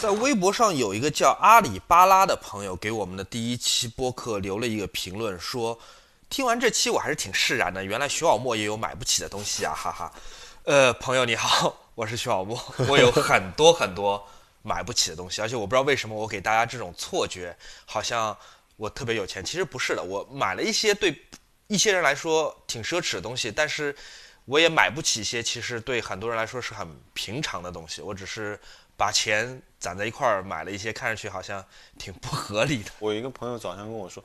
在微博上有一个叫阿里巴拉的朋友给我们的第一期播客留了一个评论，说听完这期我还是挺释然的，原来徐小沫也有买不起的东西啊，哈哈。呃，朋友你好，我是徐小沫，我有很多很多买不起的东西，而且我不知道为什么我给大家这种错觉，好像我特别有钱，其实不是的，我买了一些对一些人来说挺奢侈的东西，但是我也买不起一些其实对很多人来说是很平常的东西，我只是把钱攒在一块儿买了一些看上去好像挺不合理的。我一个朋友早上跟我说，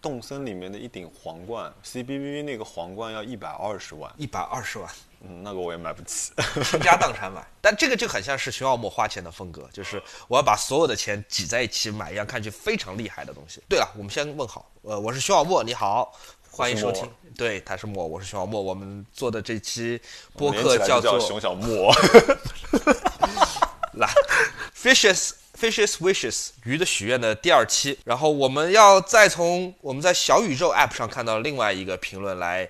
动森里面的一顶皇冠，CBVV 那个皇冠要一百二十万，一百二十万，嗯，那个我也买不起。倾家荡产买，但这个就很像是熊小莫花钱的风格，就是我要把所有的钱挤在一起买一样看上去非常厉害的东西。对了，我们先问好，呃，我是熊小莫，你好，欢迎收听。对，他是莫，我是熊小莫，我们做的这期播客连起来就做熊小沫。来，fishes fishes wishes 鱼的许愿的第二期，然后我们要再从我们在小宇宙 app 上看到另外一个评论来，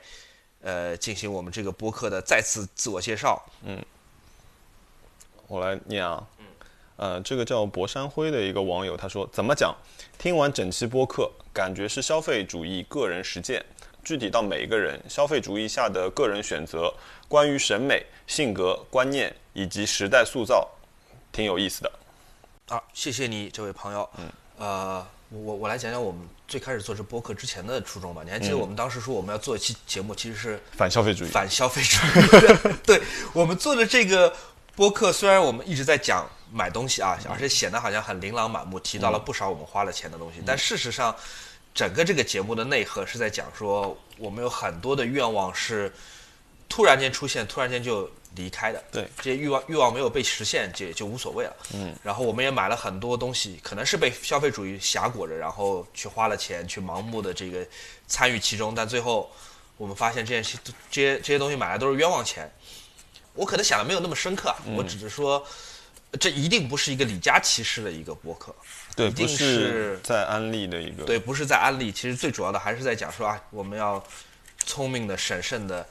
呃，进行我们这个播客的再次自我介绍。嗯我来念啊，呃，这个叫博山辉的一个网友他说，怎么讲？听完整期播客，感觉是消费主义个人实践，具体到每一个人，消费主义下的个人选择，关于审美、性格、观念以及时代塑造，挺有意思的。啊，谢谢你，这位朋友。嗯，呃，我我来讲讲我们最开始做这播客之前的初衷吧。你还记得我们当时说我们要做一期节目，其实是反消费主义，反消费主义。对我们做的这个播客，虽然我们一直在讲买东西啊，而且显得好像很琳琅满目，提到了不少我们花了钱的东西，但事实上，整个这个节目的内核是在讲说，我们有很多的愿望是突然间出现，突然间就离开的。对这些欲望欲望没有被实现，这也就无所谓了。嗯，然后我们也买了很多东西，可能是被消费主义挟裹着，然后去花了钱，去盲目的这个参与其中，但最后我们发现这件事，这些这些东西买来都是冤枉钱。我可能想的没有那么深刻啊，我只是说，这一定不是一个李佳琦式的一个博客，对，一定不是在安利的一个，对，不是在安利，其实最主要的还是在讲说啊，我们要聪明的、审慎的、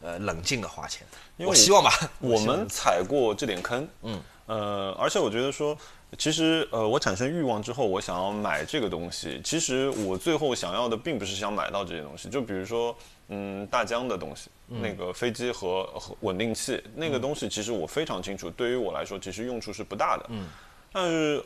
呃冷静的花钱。因为我希望吧，我们踩过这点坑，嗯，呃，而且我觉得说，其实呃，我产生欲望之后，我想要买这个东西，其实我最后想要的并不是想买到这些东西，就比如说，嗯，大疆的东西，那个飞机和和稳定器那个东西，其实我非常清楚，对于我来说，其实用处是不大的，嗯，但是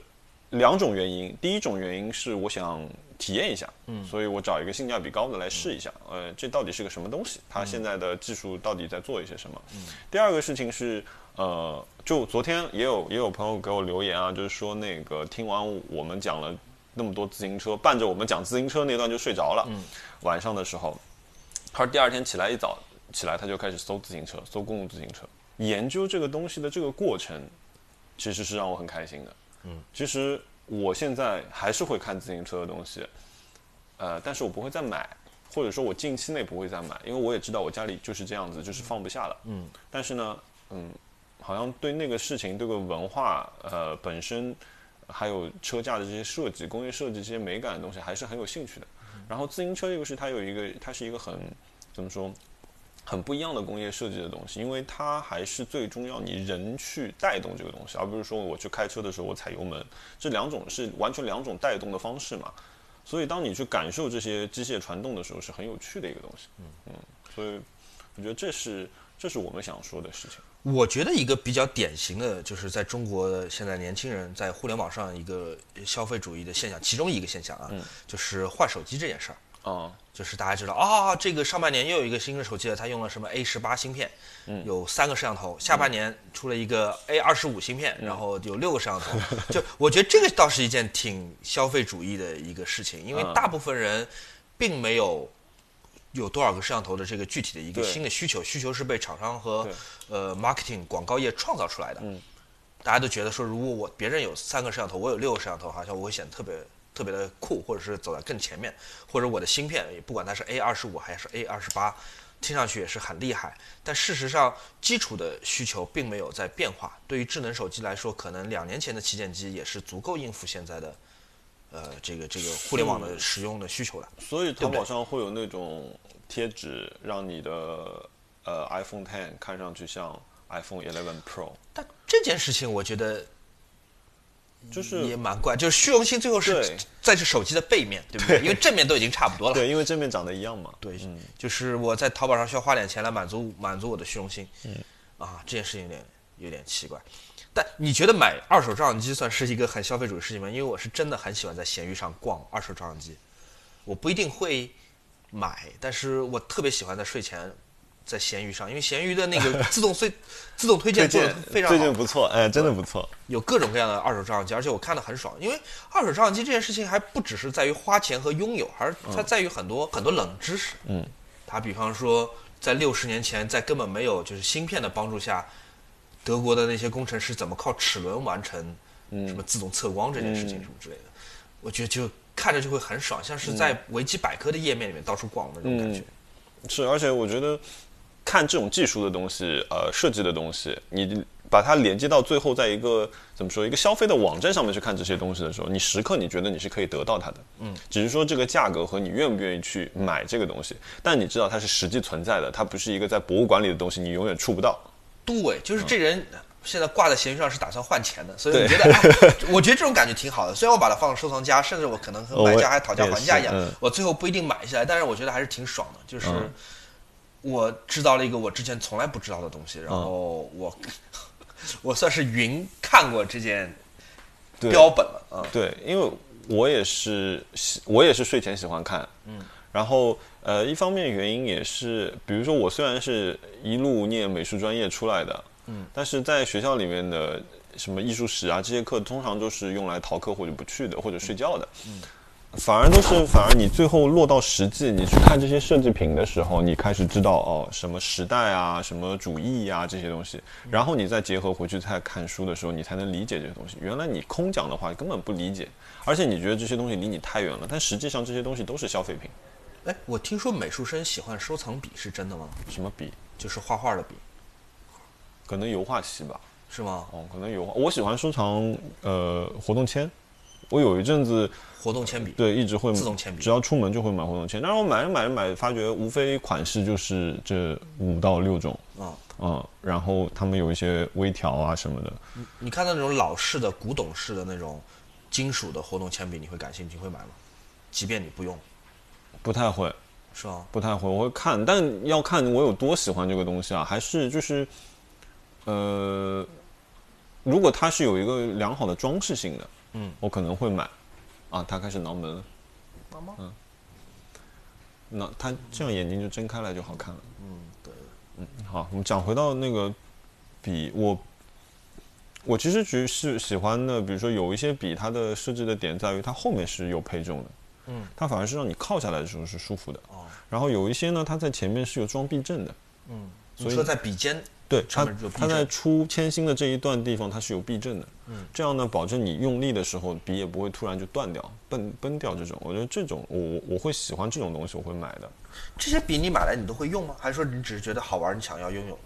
两种原因，第一种原因是我想体验一下，嗯，所以我找一个性价比高的来试一下，呃，这到底是个什么东西？它现在的技术到底在做一些什么？嗯，第二个事情是，呃，就昨天也有也有朋友给我留言啊，就是说那个听完我们讲了那么多自行车，伴着我们讲自行车那段就睡着了，嗯，晚上的时候，他说第二天起来一早起来他就开始搜自行车，搜公共自行车，研究这个东西的这个过程，其实是让我很开心的。嗯，其实我现在还是会看自行车的东西，呃，但是我不会再买，或者说我近期内不会再买，因为我也知道我家里就是这样子，就是放不下了。嗯，但是呢，嗯，好像对那个事情、这个文化，呃，本身还有车架的这些设计、工业设计这些美感的东西，还是很有兴趣的。然后自行车这个是它有一个，它是一个很怎么说？很不一样的工业设计的东西，因为它还是最终要你人去带动这个东西，而不是说我去开车的时候我踩油门，这两种是完全两种带动的方式嘛。所以当你去感受这些机械传动的时候，是很有趣的一个东西。嗯嗯，所以我觉得这是这是我们想说的事情。我觉得一个比较典型的就是在中国现在年轻人在互联网上一个消费主义的现象，其中一个现象啊，就是换手机这件事儿。啊、就是大家知道啊，这个上半年又有一个新的手机了，它用了什么 A 十八芯片，嗯有三个摄像头。下半年出了一个 A 二十五芯片，然后有六个摄像头。就我觉得这个倒是一件挺消费主义的一个事情，因为大部分人并没有有多少个摄像头的这个具体的一个新的需求，需求是被厂商和呃 marketing 广告业创造出来的。嗯大家都觉得说，如果我别人有三个摄像头，我有六个摄像头，好像我会显得特别特别的酷，或者是走在更前面，或者我的芯片，不管它是 A 二十五还是 A 二十八，听上去也是很厉害。但事实上，基础的需求并没有在变化。对于智能手机来说，可能两年前的旗舰机也是足够应付现在的，呃，这个这个互联网的使用的需求了。所以淘宝上会有那种贴纸，让你的呃 iPhone Ten 看上去像 iPhone Eleven Pro。但这件事情，我觉得就是也蛮怪，就是虚荣心最后是在这手机的背面，对不对？因为正面都已经差不多了。对，因为正面长得一样嘛。对，就是我在淘宝上需要花点钱来满足满足我的虚荣心。嗯，啊，这件事情有点有点奇怪。但你觉得买二手照相机算是一个很消费主义的事情吗？因为我是真的很喜欢在闲鱼上逛二手照相机，我不一定会买，但是我特别喜欢在睡前在闲鱼上，因为闲鱼的那个自动推 自动推荐做的非常最好，近不错，哎，真的不错。有各种各样的二手照相机，而且我看的很爽。因为二手照相机这件事情还不只是在于花钱和拥有，而它在于很多、很多冷知识。嗯，它比方说，在六十年前，在根本没有就是芯片的帮助下，德国的那些工程师怎么靠齿轮完成什么自动测光这件事情什么之类的，我觉得就看着就会很爽，像是在维基百科的页面里面到处逛那种感觉。是，而且我觉得看这种技术的东西，呃，设计的东西，你把它连接到最后，在一个怎么说一个消费的网站上面去看这些东西的时候，你时刻你觉得你是可以得到它的，嗯，只是说这个价格和你愿不愿意去买这个东西，但你知道它是实际存在的，它不是一个在博物馆里的东西，你永远触不到。对，就是这人现在挂在闲鱼上是打算换钱的，所以我觉得，哎，我觉得这种感觉挺好的。虽然我把它放收藏夹，甚至我可能和买家还讨价还价一样，我最后不一定买下来，但是我觉得还是挺爽的，就是嗯我知道了一个我之前从来不知道的东西，然后我、我算是云看过这件标本了啊。对，因为我也是喜，我也是睡前喜欢看，嗯，然后呃，一方面原因也是，比如说我虽然是一路念美术专业出来的，嗯，但是在学校里面的什么艺术史啊这些课，通常都是用来逃课或者不去的，或者睡觉的，嗯。反而都是，反而你最后落到实际，你去看这些设计品的时候，你开始知道哦，什么时代啊，什么主义啊这些东西，然后你再结合回去再看书的时候，你才能理解这些东西。原来你空讲的话根本不理解，而且你觉得这些东西离你太远了，但实际上这些东西都是消费品。哎，我听说美术生喜欢收藏笔，是真的吗？什么笔？就是画画的笔，可能油画系吧。是吗？哦，可能油画。我喜欢收藏呃活动签，我有一阵子活动铅笔，对一直会自动铅笔只要出门就会买活动铅。但是我买着买着买，发觉无非款式就是这五到六种。啊、嗯，然后他们有一些微调啊什么的，你看到那种老式的、古董式的那种金属的活动铅笔，你会感兴趣，会买吗？即便你不用，不太会，是啊？不太会。我会看，但要看我有多喜欢这个东西啊，还是就是，呃，如果它是有一个良好的装饰性的，嗯，我可能会买。啊，他开始挠门了。妈妈，那他这样眼睛就睁开来就好看了。嗯，对，嗯好，我们讲回到那个笔，我我其实只是喜欢的，比如说有一些笔，它的设计的点在于它后面是有配重的，嗯，它反而是让你靠下来的时候是舒服的。哦，然后有一些呢，它在前面是有装避震的，嗯，所以你说在笔尖，对，它它在出铅芯的这一段地方它是有避震的，嗯，这样呢，保证你用力的时候笔也不会突然就断掉、崩崩掉这种。我觉得这种我我我会喜欢这种东西，我会买的。这些笔你买来你都会用吗？还是说你只是觉得好玩，你想要拥有？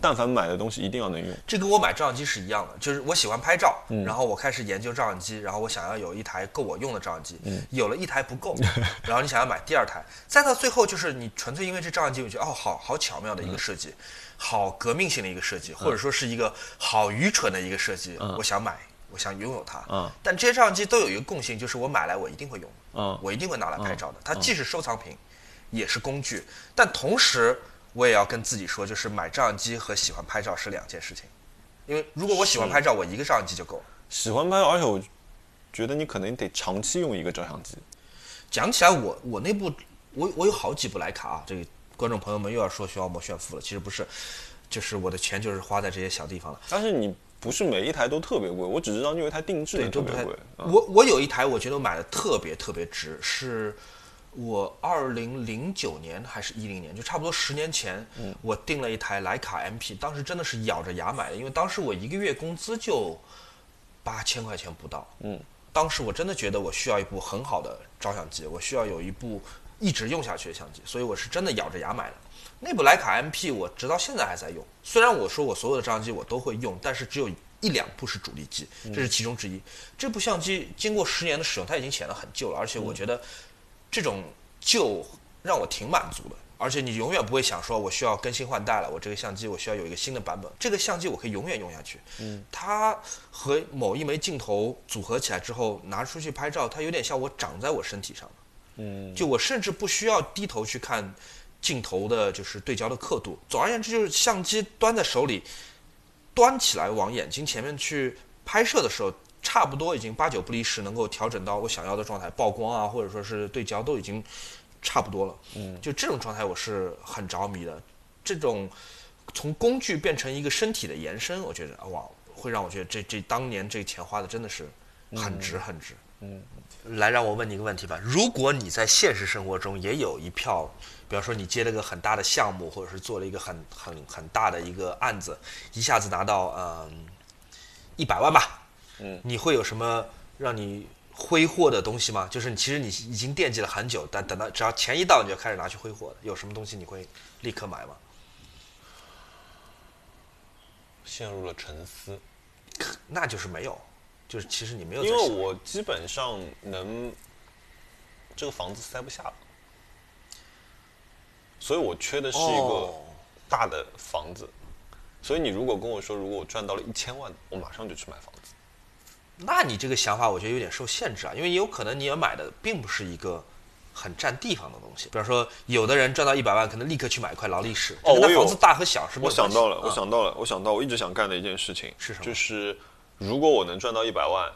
但凡买的东西一定要能用。这跟我买照相机是一样的，就是我喜欢拍照，嗯。然后我开始研究照相机，然后我想要有一台够我用的照相机，嗯。有了一台不够，然后你想要买第二台，再到最后就是你纯粹因为这照相机，我觉得哦，好好巧妙的一个设计，好革命性的一个设计，或者说是一个好愚蠢的一个设计，我想买，我想拥有它，嗯。但这些照相机都有一个共性，就是我买来我一定会用，嗯。我一定会拿来拍照的，它既是收藏品，也是工具，但同时我也要跟自己说，就是买照相机和喜欢拍照是两件事情。因为如果我喜欢拍照，我一个照相机就够了。喜欢拍，而且我觉得你可能得长期用一个照相机。讲起来我，我那部我我有好几部徕卡啊，这个观众朋友们又要说徐小莫炫富了，其实不是，就是我的钱就是花在这些小地方了。但是你不是每一台都特别贵，我只知道你有一台定制的特别贵。啊我我有一台，我觉得我买的特别特别值，是我二零零九年还是一零年，就差不多十年前，嗯我订了一台徕卡 MP，当时真的是咬着牙买的，因为当时我一个月工资就八千块钱不到。嗯，当时我真的觉得我需要一部很好的照相机，我需要有一部一直用下去的相机，所以我是真的咬着牙买的。那部徕卡 MP 我直到现在还在用，虽然我说我所有的照相机我都会用，但是只有一两部是主力机，这是其中之一。这部相机经过十年的使用，它已经显得很旧了，而且我觉得这种就让我挺满足的，而且你永远不会想说我需要更新换代了，我这个相机我需要有一个新的版本，这个相机我可以永远用下去。嗯，它和某一枚镜头组合起来之后拿出去拍照，它有点像我长在我身体上的。嗯，就我甚至不需要低头去看镜头的，就是对焦的刻度。总而言之，就是相机端在手里，端起来往眼睛前面去拍摄的时候，差不多已经八九不离十，能够调整到我想要的状态，曝光啊，或者说是对焦都已经差不多了。嗯，就这种状态我是很着迷的。这种从工具变成一个身体的延伸，我觉得哇，会让我觉得这这当年这钱花的真的是很值很值。嗯，来，让我问你一个问题吧。如果你在现实生活中也有一票，比方说你接了个很大的项目，或者是做了一个很很很大的一个案子，一下子拿到嗯一百万吧，嗯，你会有什么让你挥霍的东西吗？就是你其实你已经惦记了很久，但等到只要钱一到，你就开始拿去挥霍了。有什么东西你会立刻买吗？陷入了沉思，那就是没有，就是其实你没有在因为我基本上能这个房子塞不下了，所以我缺的是一个哦大的房子。所以你如果跟我说，如果我赚到了一千万，我马上就去买房子。那你这个想法，我觉得有点受限制啊，因为也有可能你要买的并不是一个很占地方的东西。比方说，有的人赚到一百万，可能立刻去买一块劳力士，哦我房子大和小是没我想到了，啊我想到了，我想到我一直想干的一件事情是什么就是如果我能赚到一百万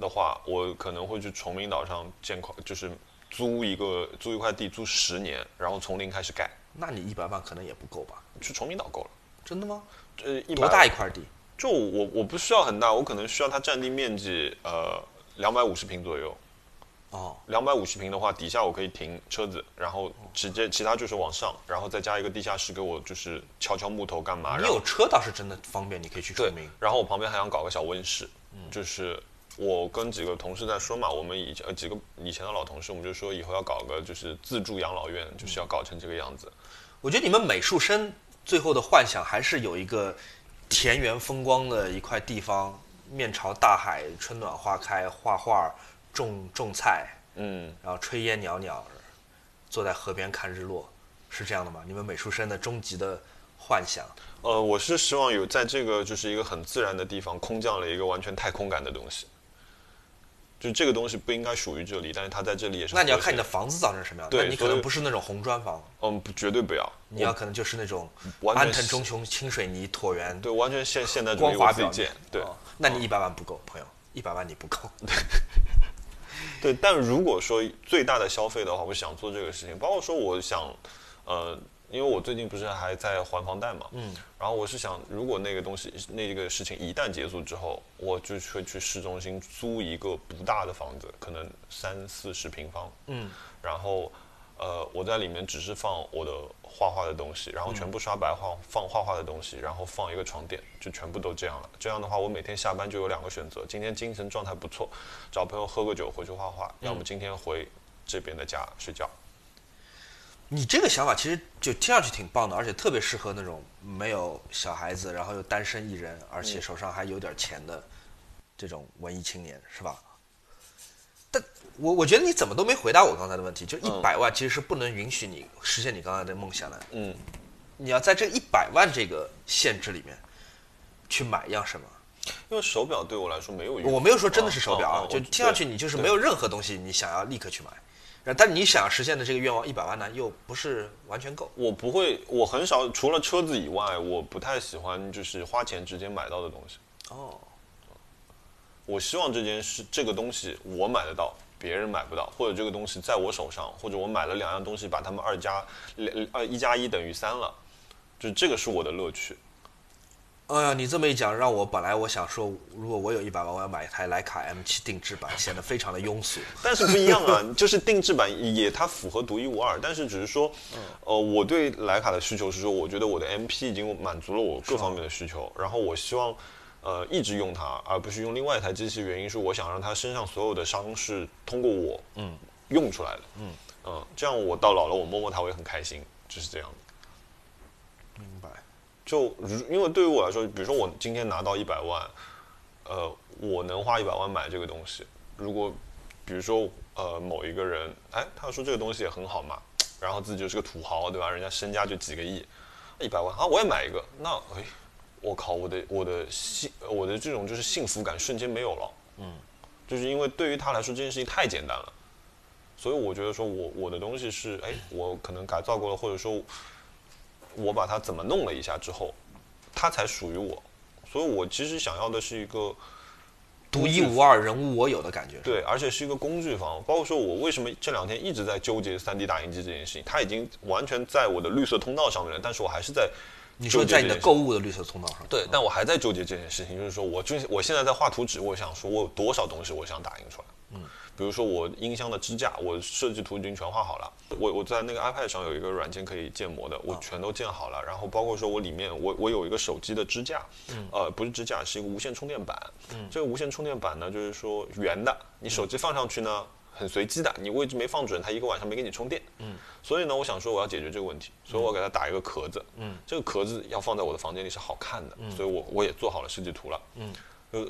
的话，我可能会去崇明岛上建块，就是租一个租一块地，租十年，然后从零开始盖。那你一百万可能也不够吧？去崇明岛够了，真的吗？呃，一多大一块地？就我我不需要很大，我可能需要它占地面积呃两百五十平左右。哦，两百五十平的话，底下我可以停车子，然后直接其他就是往上，然后再加一个地下室给我就是敲敲木头干嘛。你有车倒是真的方便，你可以去崇对明。，然后我旁边还想搞个小温室，就是我跟几个同事在说嘛，我们以前呃几个以前的老同事，我们就说以后要搞个就是自助养老院，就是要搞成这个样子。我觉得你们美术生最后的幻想还是有一个田园风光的一块地方，面朝大海，春暖花开，画画、种种菜，嗯，然后炊烟袅袅，坐在河边看日落，是这样的吗？你们美术生的终极的幻想？呃，我是希望有在这个就是一个很自然的地方空降了一个完全太空感的东西。就这个东西不应该属于这里，但是它在这里也是。那你要看你的，房子造成什么样，对那你可能不是那种红砖房，嗯，不绝对不要，你要可能就是那种安藤忠雄清水泥椭圆对完全现现代主义光滑表我自对。哦那你一百万不够，朋友，一百万你不够。对，但如果说最大的消费的话，我想做这个事情，包括说我想，呃，因为我最近不是还在还房贷嘛，嗯，然后我是想，如果那个东西那个事情一旦结束之后，我就会去市中心租一个不大的房子，可能三四十平方，嗯，然后呃，我在里面只是放我的画画的东西，然后全部刷白画，放画画的东西，然后放一个床垫，就全部都这样了。这样的话，我每天下班就有两个选择：今天精神状态不错，找朋友喝个酒回去画画；要么今天回这边的家睡觉。你这个想法其实就听上去挺棒的，而且特别适合那种没有小孩子，然后又单身一人，而且手上还有点钱的这种文艺青年，是吧？但我我觉得你怎么都没回答我刚才的问题，就一百万其实是不能允许你实现你刚才的梦想的。嗯，你要在这一百万这个限制里面去买一样什么？因为手表对我来说没有用。我没有说真的是手表啊就听上去你就是没有任何东西你想要立刻去买，但你想要实现的这个愿望一百万呢，又不是完全够。我不会，我很少除了车子以外，我不太喜欢就是花钱直接买到的东西。哦，我希望这件事这个东西我买得到，别人买不到，或者这个东西在我手上，或者我买了两样东西，把它们二加两呃一加一等于三了，就是这个是我的乐趣。哎呀，你这么一讲，让我本来我想说，如果我有一百万，我要买一台徕卡 M 7定制版，显得非常的庸俗。但是不一样啊，就是定制版也它符合独一无二，但是只是说，呃，我对徕卡的需求是说，我觉得我的 MP 已经满足了我各方面的需求，然后我希望，呃，一直用它，而不是用另外一台机器。原因是我想让它身上所有的伤是通过我，嗯，用出来的，嗯这样我到老了我摸摸它我也很开心，就是这样的。就如因为对于我来说，比如说我今天拿到一百万，呃，我能花一百万买这个东西。如果比如说呃某一个人，哎，他说这个东西也很好嘛，然后自己就是个土豪，对吧？人家身家就几个亿，一百万啊，我也买一个，那哎，我靠，我的我的幸我的这种就是幸福感瞬间没有了，嗯，就是因为对于他来说这件事情太简单了，所以我觉得说我我的东西是哎，我可能改造过了，或者说我把它怎么弄了一下之后，它才属于我，所以我其实想要的是一个。独一无二、人无我有的感觉。对，而且是一个工具房。包括说我为什么这两天一直在纠结 3D 打印机这件事情，它已经完全在我的绿色通道上面了，但是我还是在。你说在你的购物的绿色通道上？对，但我还在纠结这件事情，就是说我就我现在在画图纸，我想说我有多少东西我想打印出来。嗯。比如说我音箱的支架，我设计图已经全画好了。我我在那个 iPad 上有一个软件可以建模的，我全都建好了。然后包括说我里面我我有一个手机的支架，呃，不是支架，是一个无线充电板。这个无线充电板呢，就是说圆的，你手机放上去呢很随机的，你位置没放准，它一个晚上没给你充电。嗯。所以呢，我想说我要解决这个问题，所以我给它打一个壳子。嗯。这个壳子要放在我的房间里是好看的，嗯所以我我也做好了设计图了。嗯。呃，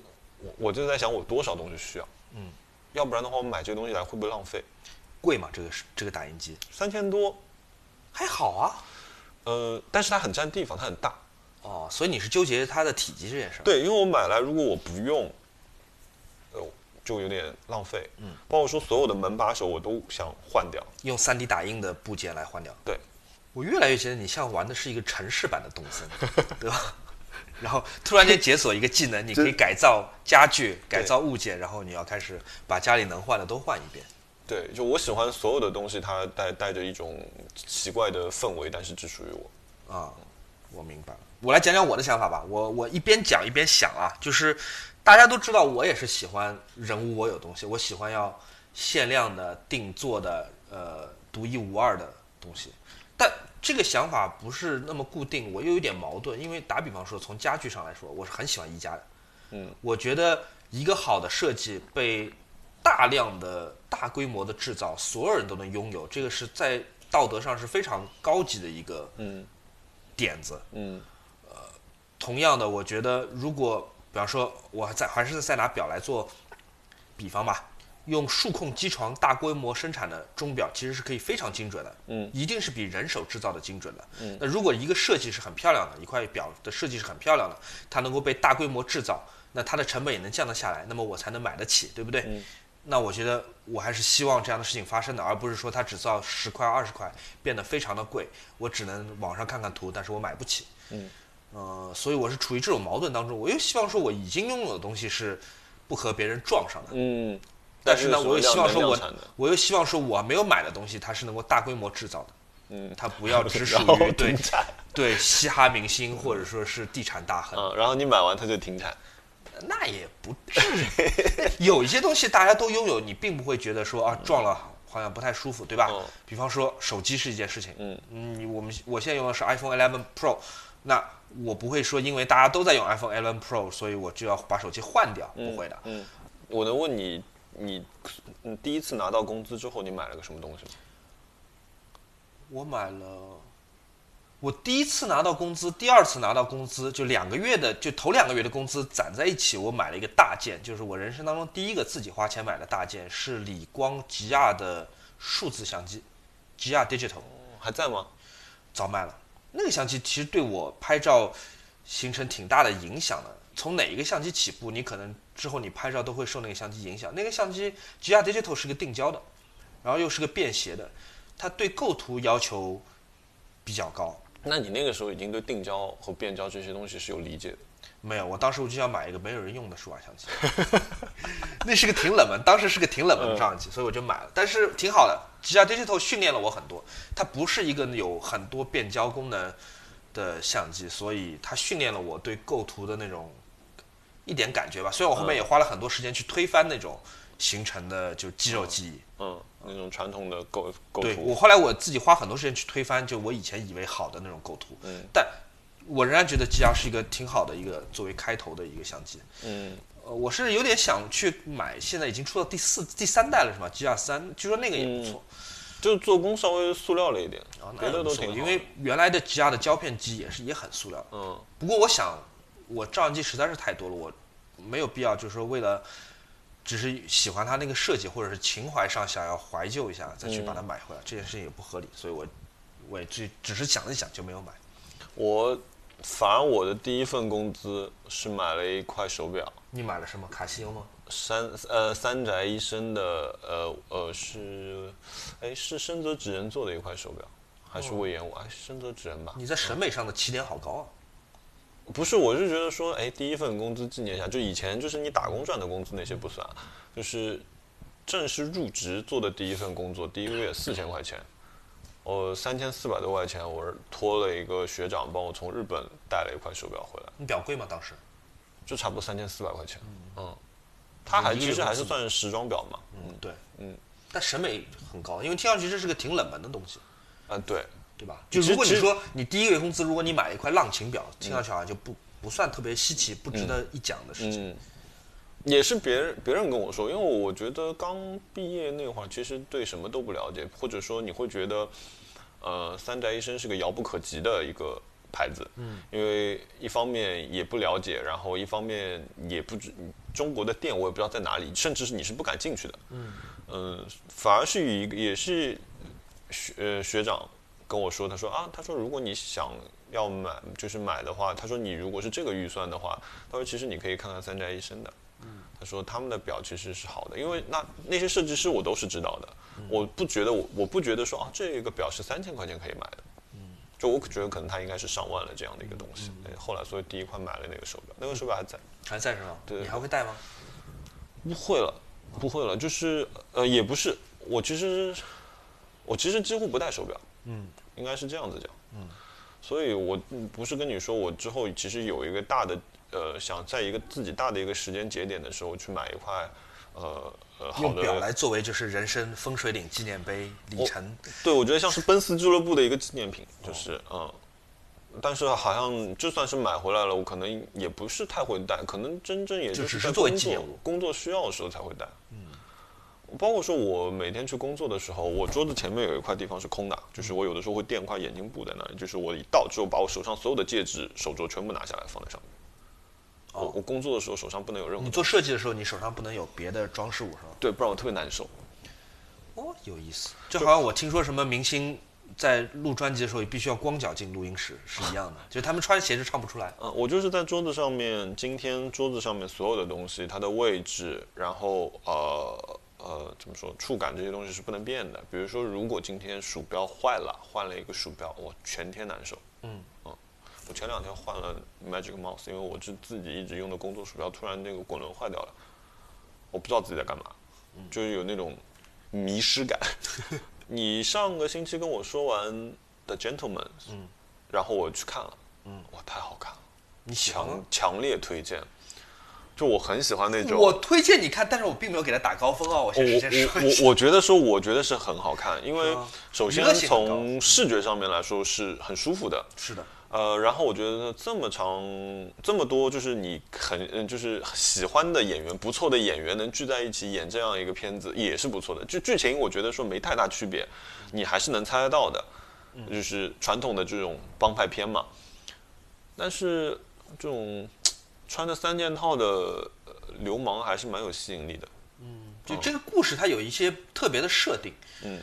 我我就在想我多少东西需要。嗯。要不然的话，我买这个东西来会不会浪费？贵吗？这个是这个打印机三千多，还好啊。呃，但是它很占地方，它很大。哦，所以你是纠结它的体积这件事？对，因为我买来如果我不用，呃，就有点浪费。嗯。包括说所有的门把手我都想换掉，用 3D 打印的部件来换掉。对。我越来越觉得你像玩的是一个城市版的动森，对吧？然后突然间解锁一个技能，你可以改造家具、改造物件，然后你要开始把家里能换的都换一遍。对，就我喜欢所有的东西，它带带着一种奇怪的氛围，但是只属于我。啊，我明白了。我来讲讲我的想法吧。我我一边讲一边想啊，就是大家都知道，我也是喜欢人无我有东西，我喜欢要限量的、定做的、呃，独一无二的东西，但。这个想法不是那么固定，我又有点矛盾。因为打比方说，从家具上来说，我是很喜欢宜家的。嗯，我觉得一个好的设计被大量的大规模的制造，所有人都能拥有，这个是在道德上是非常高级的一个嗯点子。嗯，呃，同样的，我觉得如果比方说我在还是再拿表来做比方吧。用数控机床大规模生产的钟表其实是可以非常精准的，嗯，一定是比人手制造的精准的，嗯。那如果一个设计是很漂亮的，一块表的设计是很漂亮的，它能够被大规模制造，那它的成本也能降得下来，那么我才能买得起，对不对？嗯。那我觉得我还是希望这样的事情发生的，而不是说它只造十块二十块变得非常的贵，我只能网上看看图，但是我买不起，嗯。呃，所以我是处于这种矛盾当中，我又希望说我已经拥有的东西是不和别人撞上的，嗯。但是呢，我又希望说，我我又希望说，我没有买的东西，它是能够大规模制造的。嗯，它不要只属 于对对嘻哈明星或者说是地产大亨。嗯，然后你买完它就停产。那也不至于，有一些东西大家都拥有，你并不会觉得说啊撞了好像不太舒服，对吧？比方说手机是一件事情。嗯嗯，我们我现在用的是 iPhone 11 Pro，那我不会说因为大家都在用 iPhone 11 Pro，所以我就要把手机换掉，不会的。嗯，我能问你？你，你，第一次拿到工资之后，你买了个什么东西吗？我买了，我第一次拿到工资，第二次拿到工资，就两个月的，就头两个月的工资攒在一起，我买了一个大件，就是我人生当中第一个自己花钱买的大件，是理光吉亚的数字相机，吉亚 Digital，还在吗？早卖了。那个相机其实对我拍照形成挺大的影响的。从哪一个相机起步，你可能之后你拍照都会受那个相机影响。那个相机 G R Digital 是个定焦的，然后又是个便携的，它对构图要求比较高。那你那个时候已经对定焦和变焦这些东西是有理解的？没有，我当时我就想买一个没有人用的数码相机，那是个挺冷门，当时是个挺冷门的相机，所以我就买了。但是挺好的，G R Digital 训练了我很多。它不是一个有很多变焦功能的相机，所以它训练了我对构图的那种。一点感觉吧，虽然我后面也花了很多时间去推翻那种形成的就肌肉记忆，嗯，那种传统的构构图。对我后来我自己花很多时间去推翻，就我以前以为好的那种构图，嗯，但我仍然觉得 G R 是一个挺好的一个作为开头的一个相机，嗯，呃，我是有点想去买，现在已经出到第四、第三代了是吧？G R 三，据说那个也不错，就是做工稍微塑料了一点，别的都挺，因为原来的 G R 的胶片机也是也很塑料，嗯，不过我想。我照相机实在是太多了，我没有必要，就是说为了只是喜欢它那个设计，或者是情怀上想要怀旧一下，再去把它买回来，这件事情也不合理，所以我我也只只是想一想就没有买。我反而我的第一份工资是买了一块手表，你买了什么？卡西欧吗？三呃三宅一生的呃呃是，哎是深泽直人做的一块手表，还是魏延武？哎深泽直人吧？你在审美上的起点好高啊！不是，我是觉得说，哎，第一份工资纪念一下，就以前就是你打工赚的工资那些不算，就是正式入职做的第一份工作，第一个月四千块钱，我三千四百多块钱，我是托了一个学长帮我从日本带了一块手表回来，你表贵吗？当时？就差不多三千四百块钱，嗯，它还其实还是算时装表嘛，嗯，对，嗯，但审美很高，因为听上去这是个挺冷门的东西，啊，对。对吧？就如果你说你第一个月工资，如果你买一块浪琴表，听上去好像就不不算特别稀奇、不值得一讲的事情。嗯，也是别人别人跟我说，因为我觉得刚毕业那会儿，其实对什么都不了解，或者说你会觉得，呃，三宅一生是个遥不可及的一个牌子。嗯，因为一方面也不了解，然后一方面也不知中国的店我也不知道在哪里，甚至是你是不敢进去的。嗯，嗯，反而是与一个也是学呃学长。跟我说，他说啊，他说如果你想要买，就是买的话，他说你如果是这个预算的话，他说其实你可以看看三宅一生的，嗯，他说他们的表其实是好的，因为那那些设计师我都是知道的，我不觉得我我不觉得说啊这个表是三千块钱可以买的，嗯，就我觉得可能它应该是上万了这样的一个东西，后来所以第一块买了那个手表，那个手表还在，还在是吗？对，你还会戴吗？不会了，不会了，就是呃也不是，我其实我其实几乎不戴手表，嗯。应该是这样子讲，嗯，所以我不是跟你说，我之后其实有一个大的，呃，想在一个自己大的一个时间节点的时候去买一块，呃呃，用表来作为就是人生风水岭纪念碑里程。对，我觉得像是奔斯俱乐部的一个纪念品，就是嗯，但是好像就算是买回来了，我可能也不是太会戴，可能真正也就是在工作工作需要的时候才会戴，嗯。包括说，我每天去工作的时候，我桌子前面有一块地方是空的，就是我有的时候会垫块眼镜布在那里，就是我一到之后，把我手上所有的戒指、手镯全部拿下来放在上面。哦，我工作的时候手上不能有任何。你做设计的时候，你手上不能有别的装饰物是吧？对，不然我特别难受。哦，有意思，就好像我听说什么明星在录专辑的时候，也必须要光脚进录音室是一样的，就是他们穿鞋是唱不出来。嗯，我就是在桌子上面，今天桌子上面所有的东西，它的位置，然后呃。呃，怎么说？触感这些东西是不能变的。比如说，如果今天鼠标坏了，换了一个鼠标，我全天难受。嗯嗯，我前两天换了 Magic Mouse，因为我是自己一直用的工作鼠标，突然那个滚轮坏掉了，我不知道自己在干嘛，就是有那种迷失感。你上个星期跟我说完 The Gentleman，嗯，然后我去看了，嗯，哇，太好看了，你强强烈推荐。就我很喜欢那种，我推荐你看，但是我并没有给他打高分啊。我先先说我我觉得说，我觉得是很好看，因为首先从视觉上面来说是很舒服的。是的。呃，然后我觉得这么长这么多，就是你很嗯，就是喜欢的演员，不错的演员能聚在一起演这样一个片子，也是不错的。就剧情，我觉得说没太大区别，你还是能猜得到的，就是传统的这种帮派片嘛。但是这种。穿着三件套的流氓还是蛮有吸引力的。嗯，就这个故事它有一些特别的设定。嗯，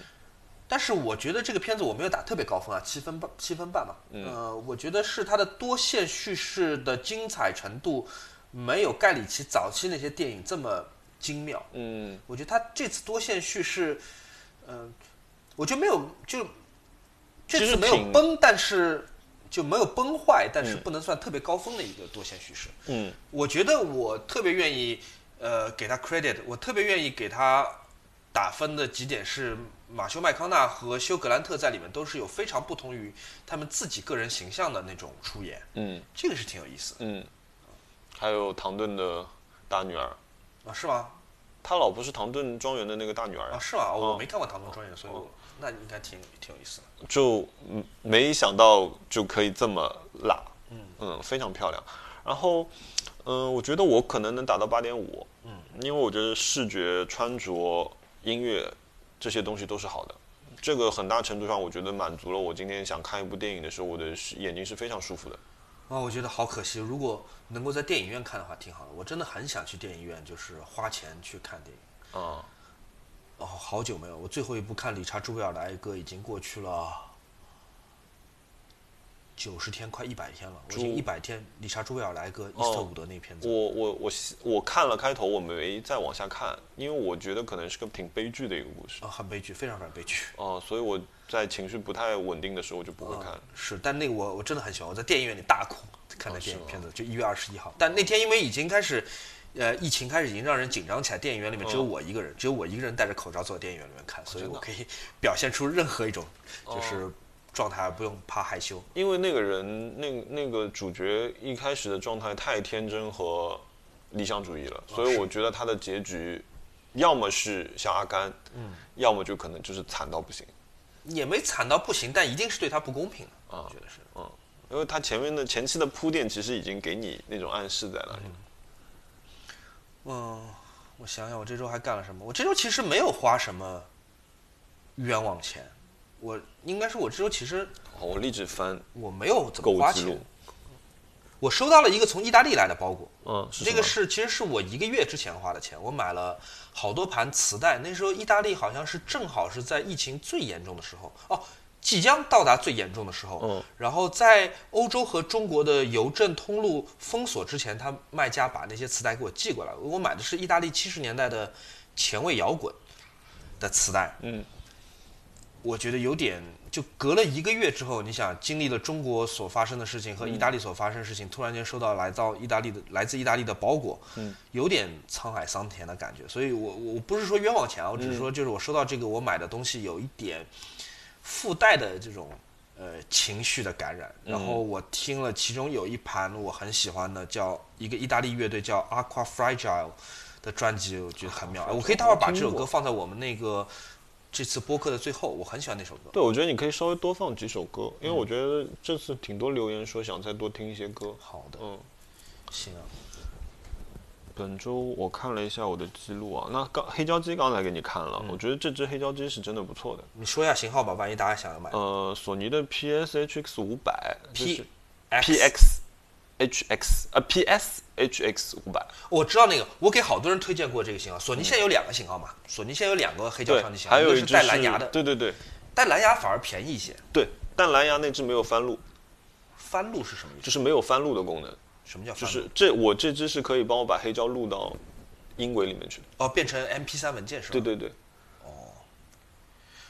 但是我觉得这个片子我没有打特别高分啊，七分半，七分半吧。嗯，呃，我觉得是它的多线叙事的精彩程度没有盖里奇早期那些电影这么精妙。嗯，我觉得他这次多线叙事，嗯，我觉得没有就这次没有崩，但是。就没有崩坏，但是不能算特别高峰的一个多线叙事。嗯，我觉得我特别愿意，呃，给他 credit，我特别愿意给他打分的几点是，马修麦康纳和休格兰特在里面都是有非常不同于他们自己个人形象的那种出演。嗯，这个是挺有意思。嗯，还有唐顿的大女儿啊？是吗？他老婆是唐顿庄园的那个大女儿啊？是吗？我没看过唐顿庄园，所以我。那应该挺挺有意思的，就没想到就可以这么辣，嗯嗯，非常漂亮。然后，嗯，我觉得我可能能达到八点五，嗯，因为我觉得视觉、穿着、音乐这些东西都是好的。这个很大程度上，我觉得满足了我今天想看一部电影的时候，我的眼睛是非常舒服的。啊，我觉得好可惜。如果能够在电影院看的话，挺好的。我真的很想去电影院，就是花钱去看电影。啊，哦，好久没有。我最后一部看理查·朱维尔的《哀歌》已经过去了九十天，快一百天了。我已经朱一百天。理查·朱维尔的《哀歌》，伊斯特伍德那片子。我我我我看了开头，我没再往下看，因为我觉得可能是个挺悲剧的一个故事。啊，很悲剧，非常非常悲剧。哦、所以我在情绪不太稳定的时候就不会看。是，但那个我我真的很喜欢，我在电影院里大哭看的哦是吗电影片子，就一月二十一号。但那天因为已经开始，呃，疫情开始已经让人紧张起来，电影院里面只有嗯我一个人，只有我一个人戴着口罩坐在电影院里面看，所以我可以 表现出任何一种哦就是状态，不用怕害羞。因为那个人，那那个主角一开始的状态太天真和理想主义了，所以我觉得他的结局，要么是像阿甘，嗯，要么就可能就是惨到不行，也没惨到不行，但一定是对他不公平的，啊我觉得是。因为他前面的前期的铺垫其实已经给你那种暗示在那里了。嗯，我想想，我这周还干了什么？我这周其实没有花什么冤枉钱，我应该是我这周其实哦我立志翻我没有怎么花钱我收到了一个从意大利来的包裹，嗯，是这个是其实是我一个月之前花的钱，我买了好多盘磁带。那时候意大利好像是正好是在疫情最严重的时候哦，即将到达最严重的时候。嗯然后在欧洲和中国的邮政通路封锁之前，他卖家把那些磁带给我寄过来。我买的是意大利七十年代的前卫摇滚的磁带。嗯，我觉得有点，就隔了一个月之后，你想经历了中国所发生的事情和意大利所发生的事情，突然间收到来到意大利的来自意大利的包裹，嗯，有点沧海桑田的感觉。所以我我不是说冤枉钱啊，我只是说就是我收到这个我买的东西有一点附带的这种呃情绪的感染。然后我听了其中有一盘我很喜欢的，叫一个意大利乐队叫 Aqua Fragile 的专辑，我觉得很妙。我可以待会儿把这首歌放在我们那个这次播客的最后，我很喜欢那首歌。对，我觉得你可以稍微多放几首歌，因为我觉得这次挺多留言说想再多听一些歌。好的，嗯，行啊。本周我看了一下我的记录啊，那刚黑胶机刚才给你看了，我觉得这只黑胶机是真的不错的。你说一下型号吧，万一大家想要买。呃，索尼的 PSHX 五百 P PX HX 啊 PSHX 五百，我知道那个，我给好多人推荐过这个型号。索尼现在有两个型号嘛？索尼现在有两个黑胶对唱机，型号，一个是还有一只带蓝牙的，对对对带蓝牙反而便宜一些。对，但蓝牙那只没有翻录，翻录是什么意思？就是没有翻录的功能，就什么叫就？是这我这只是可以帮我把黑胶录到音轨里面去的。哦，变成 MP3 文件是吧？对对对，哦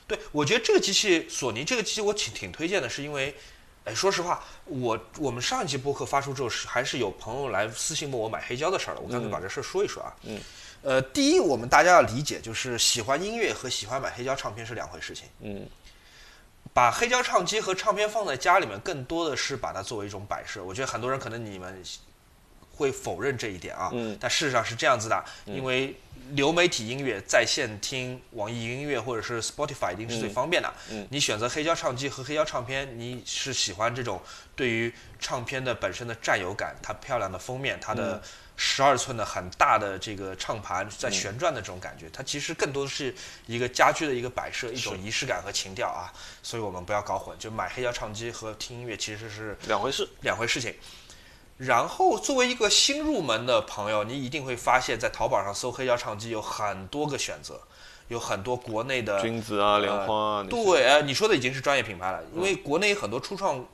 对，我觉得这个机器，索尼这个机器我挺挺推荐的，是因为，哎，说实话，我我们上一期播客发出之后，是还是有朋友来私信问我买黑胶的事儿了，我干脆把这事儿说一说啊。嗯。呃，第一，我们大家要理解，就是喜欢音乐和喜欢买黑胶唱片是两回事情。嗯把黑胶唱机和唱片放在家里面，更多的是把它作为一种摆设。我觉得很多人可能你们会否认这一点啊，嗯但事实上是这样子的，因为流媒体音乐在线听网易云音乐或者是 Spotify 一定是最方便的。嗯你选择黑胶唱机和黑胶唱片，你是喜欢这种对于唱片的本身的占有感，它漂亮的封面，它嗯的十二寸的很大的这个唱盘在旋转的这种感觉，它其实更多的是一个家居的一个摆设，一种仪式感和情调啊。所以我们不要搞混，就买黑胶唱机和听音乐其实是两回事。两回事情。然后，作为一个新入门的朋友，你一定会发现，在淘宝上搜黑胶唱机有很多个选择，有很多国内的君子啊，莲花啊，呃对，呃，你说的已经是专业品牌了，因为国内很多初创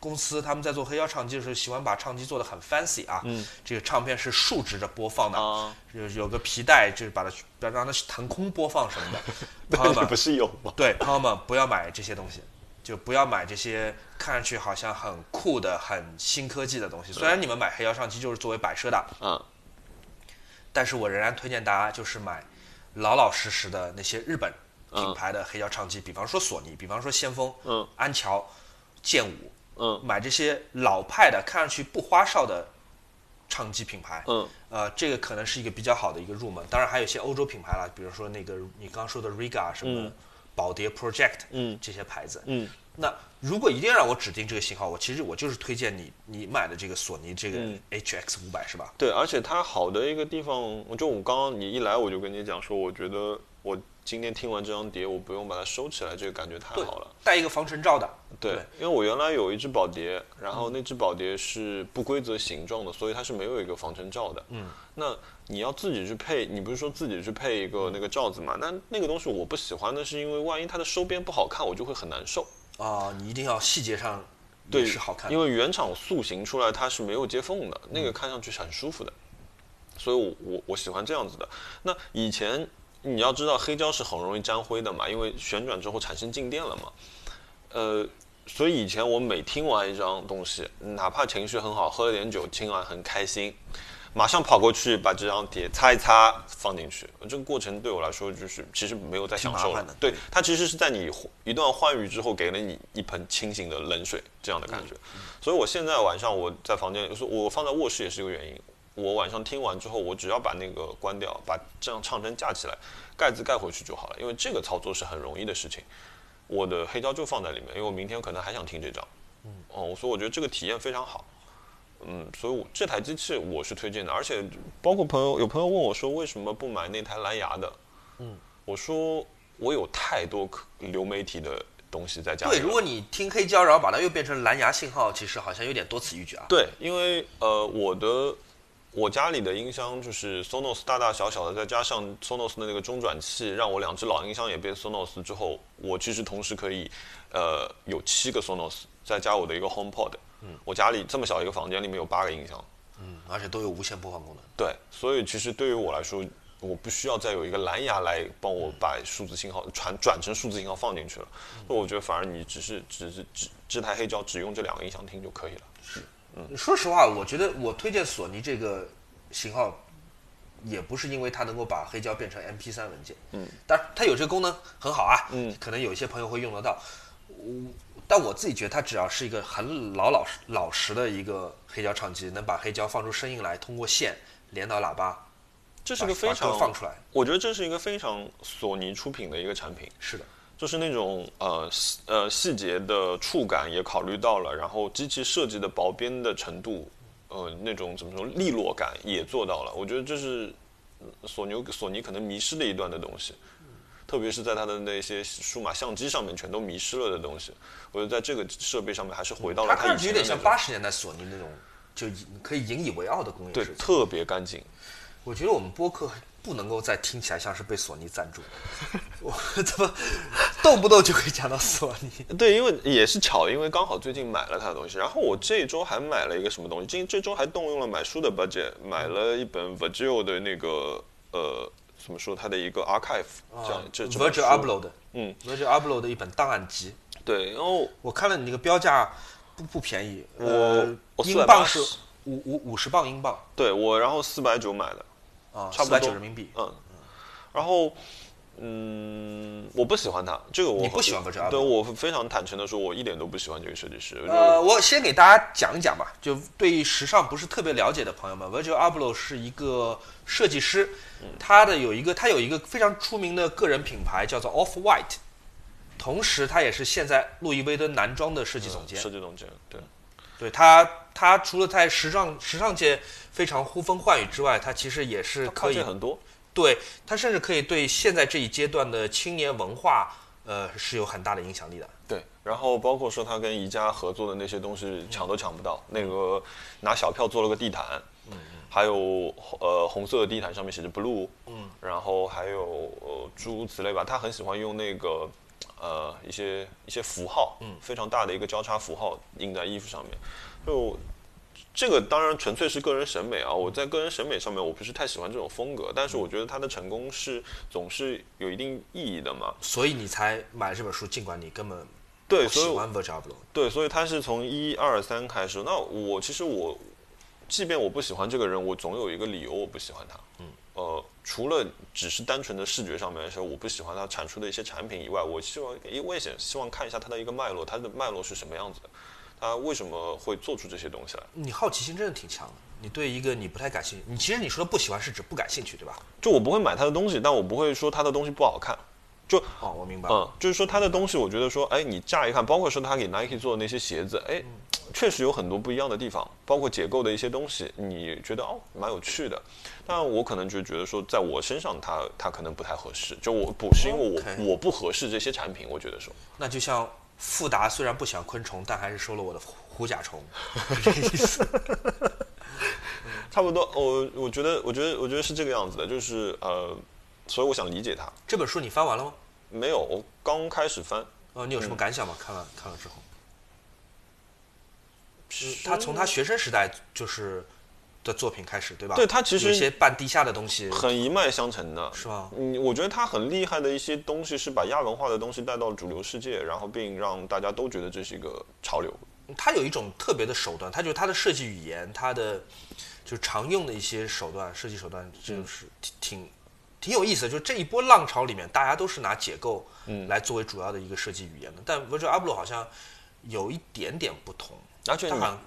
公司他们在做黑胶唱机的时候，喜欢把唱机做的很 fancy 啊，嗯。这个唱片是竖直着播放的，啊，有有个皮带，就是把它让它腾空播放什么的，朋友们。不是有吗？对，朋友们不要买这些东西，就不要买这些看上去好像很酷的、很新科技的东西。虽然你们买黑胶唱机就是作为摆设的，嗯，但是我仍然推荐大家就是买老老实实的那些日本品牌的黑胶唱机，比方说索尼，比方说先锋、嗯。安桥、剑舞，嗯买这些老派的、看上去不花哨的唱机品牌。嗯呃，这个可能是一个比较好的一个入门。当然还有一些欧洲品牌啦，比如说那个你刚刚说的 Riga 什么嗯宝蝶 Project，嗯这些牌子。嗯那如果一定让我指定这个型号，我其实我就是推荐你你买的这个索尼这个嗯 HX 五百是吧？对，而且它好的一个地方，就我刚刚你一来我就跟你讲说，我觉得我今天听完这张碟，我不用把它收起来，这个感觉太好了。带一个防尘罩的。对，因为我原来有一只宝碟，然后那只宝碟是不规则形状的，所以它是没有一个防尘罩的。嗯，那你要自己去配，你不是说自己去配一个那个罩子嘛？那那个东西我不喜欢的是因为万一它的收边不好看，我就会很难受。啊，你一定要细节上对是好看。因为原厂塑形出来它是没有接缝的，那个看上去是很舒服的，所以我我我喜欢这样子的。那以前你要知道黑胶是很容易沾灰的嘛，因为旋转之后产生静电了嘛，呃。所以以前我每听完一张东西，哪怕情绪很好，喝了点酒，听完很开心，马上跑过去把这张碟擦一擦放进去。这个过程对我来说就是其实没有在享受对，它其实是在你一段欢愉之后给了你一盆清醒的冷水这样的感觉。所以我现在晚上我在房间，就是我放在卧室也是一个原因。我晚上听完之后，我只要把那个关掉，把这样唱针架起来，盖子盖回去就好了，因为这个操作是很容易的事情。我的黑胶就放在里面，因为我明天可能还想听这张，嗯，哦，所以我觉得这个体验非常好，嗯，所以我这台机器我是推荐的，而且包括朋友有朋友问我说为什么不买那台蓝牙的，嗯，我说我有太多可流媒体的东西在家里对，如果你听黑胶，然后把它又变成蓝牙信号，其实好像有点多此一举啊。对，因为呃，我的我家里的音箱就是 Sonos 大大小小的，再加上 Sonos 的那个中转器，让我两只老音箱也变 Sonos 之后，我其实同时可以呃有七个 Sonos，再加我的一个 HomePod。嗯，我家里这么小一个房间里面有八个音箱。嗯，而且都有无线播放功能。对，所以其实对于我来说，我不需要再有一个蓝牙来帮我把数字信号传转成数字信号放进去了。所以我觉得反而你只是只是只这台黑胶只用这两个音箱听就可以了。说实话，我觉得我推荐索尼这个型号，也不是因为它能够把黑胶变成 MP 3文件，嗯，当然它有这个功能很好啊，嗯，可能有一些朋友会用得到，我但我自己觉得它只要是一个很老老实老实的一个黑胶唱机，能把黑胶放出声音来，通过线连到喇叭，这是个非常放出来，我觉得这是一个非常索尼出品的一个产品，是的，就是那种呃细呃细节的触感也考虑到了，然后机器设计的薄边的程度，呃那种怎么说利落感也做到了。我觉得这是呃索尼索尼可能迷失了一段的东西，特别是在它的那些数码相机上面全都迷失了的东西。我觉得在这个设备上面还是回到了它它以看上去有点像八十年代索尼那种就引可以引以为傲的工业设计。对特别干净。我觉得我们播客不能够再听起来像是被索尼赞助的，我怎么动不动就会讲到索尼？对，因为也是巧，因为刚好最近买了他的东西，然后我这一周还买了一个什么东西，今这周还动用了买书的 budget，买了一本 Virgil 的那个呃，怎么说，它的一个 archive，这样、这这 Virgil 书 Upload，嗯，Virgil Upload 的一本档案集，对，然后我看了你那个标价不不便宜，我英镑480是五五五十磅英镑对我然后四百九买的，啊，差不多百九人民币。嗯，然后嗯，我不喜欢他，这个我你不喜欢 Virgil Abloh 对我非常坦诚的说，我一点都不喜欢这个设计师，呃，我先给大家讲一讲吧，就对时尚不是特别了解的朋友们，Virgil Abloh 是一个设计师，他的有一个他有一个非常出名的个人品牌叫做 Off White，同时他也是现在路易威登男装的设计总监。设计总监，对。对他，他除了在时尚时尚界非常呼风唤雨之外，他其实也是可以很多，对他甚至可以对现在这一阶段的青年文化，呃，是有很大的影响力的。对，然后包括说他跟宜家合作的那些东西抢都抢不到，那个拿小票做了个地毯，嗯，还有呃红色的地毯上面写着 blue，嗯，然后还有呃诸如此类吧，他很喜欢用那个呃一些一些符号，嗯，非常大的一个交叉符号印在衣服上面，就。这个当然纯粹是个人审美啊，我在个人审美上面我不是太喜欢这种风格，但是我觉得他的成功是总是有一定意义的嘛。所以你才买这本书，尽管你根本对，所以不喜欢 Virgil Abloh。对，所以他是从一二三开始。那我其实我，即便我不喜欢这个人，我总有一个理由我不喜欢他。嗯，呃，除了只是单纯的视觉上面来说，我不喜欢他产出的一些产品以外，我希望我也想希望看一下他的一个脉络，他的脉络是什么样子的，他为什么会做出这些东西来？你好奇心真的挺强的。你对一个你不太感兴趣，你其实你说的不喜欢是指不感兴趣，对吧？就我不会买他的东西，但我不会说他的东西不好看。就哦，我明白。嗯，就是说他的东西，我觉得说，哎，你乍一看，包括说他给 Nike 做的那些鞋子，哎，确实有很多不一样的地方，包括解构的一些东西，你觉得哦蛮有趣的。但我可能就觉得说，在我身上他他可能不太合适，就我不是因为我我不合适这些产品，我觉得说，那就像富达虽然不喜欢昆虫，但还是收了我的虎甲虫，是这个意思。差不多，我我觉得我觉得我觉得是这个样子的，就是呃，所以我想理解他。这本书你翻完了吗？没有，我刚开始翻，哦，你有什么感想吗？看了看了之后，是他从他学生时代就是的作品开始，对吧？对他其实有一些半地下的东西，很一脉相承的，是吧？嗯，我觉得他很厉害的一些东西是把亚文化的东西带到主流世界，然后并让大家都觉得这是一个潮流。他有一种特别的手段，他就是他的设计语言，他的就常用的一些手段，设计手段就是挺挺挺有意思的。就这一波浪潮里面，大家都是拿解构来作为主要的一个设计语言的，但 Virgil Abloh 好像有一点点不同，而且你他好像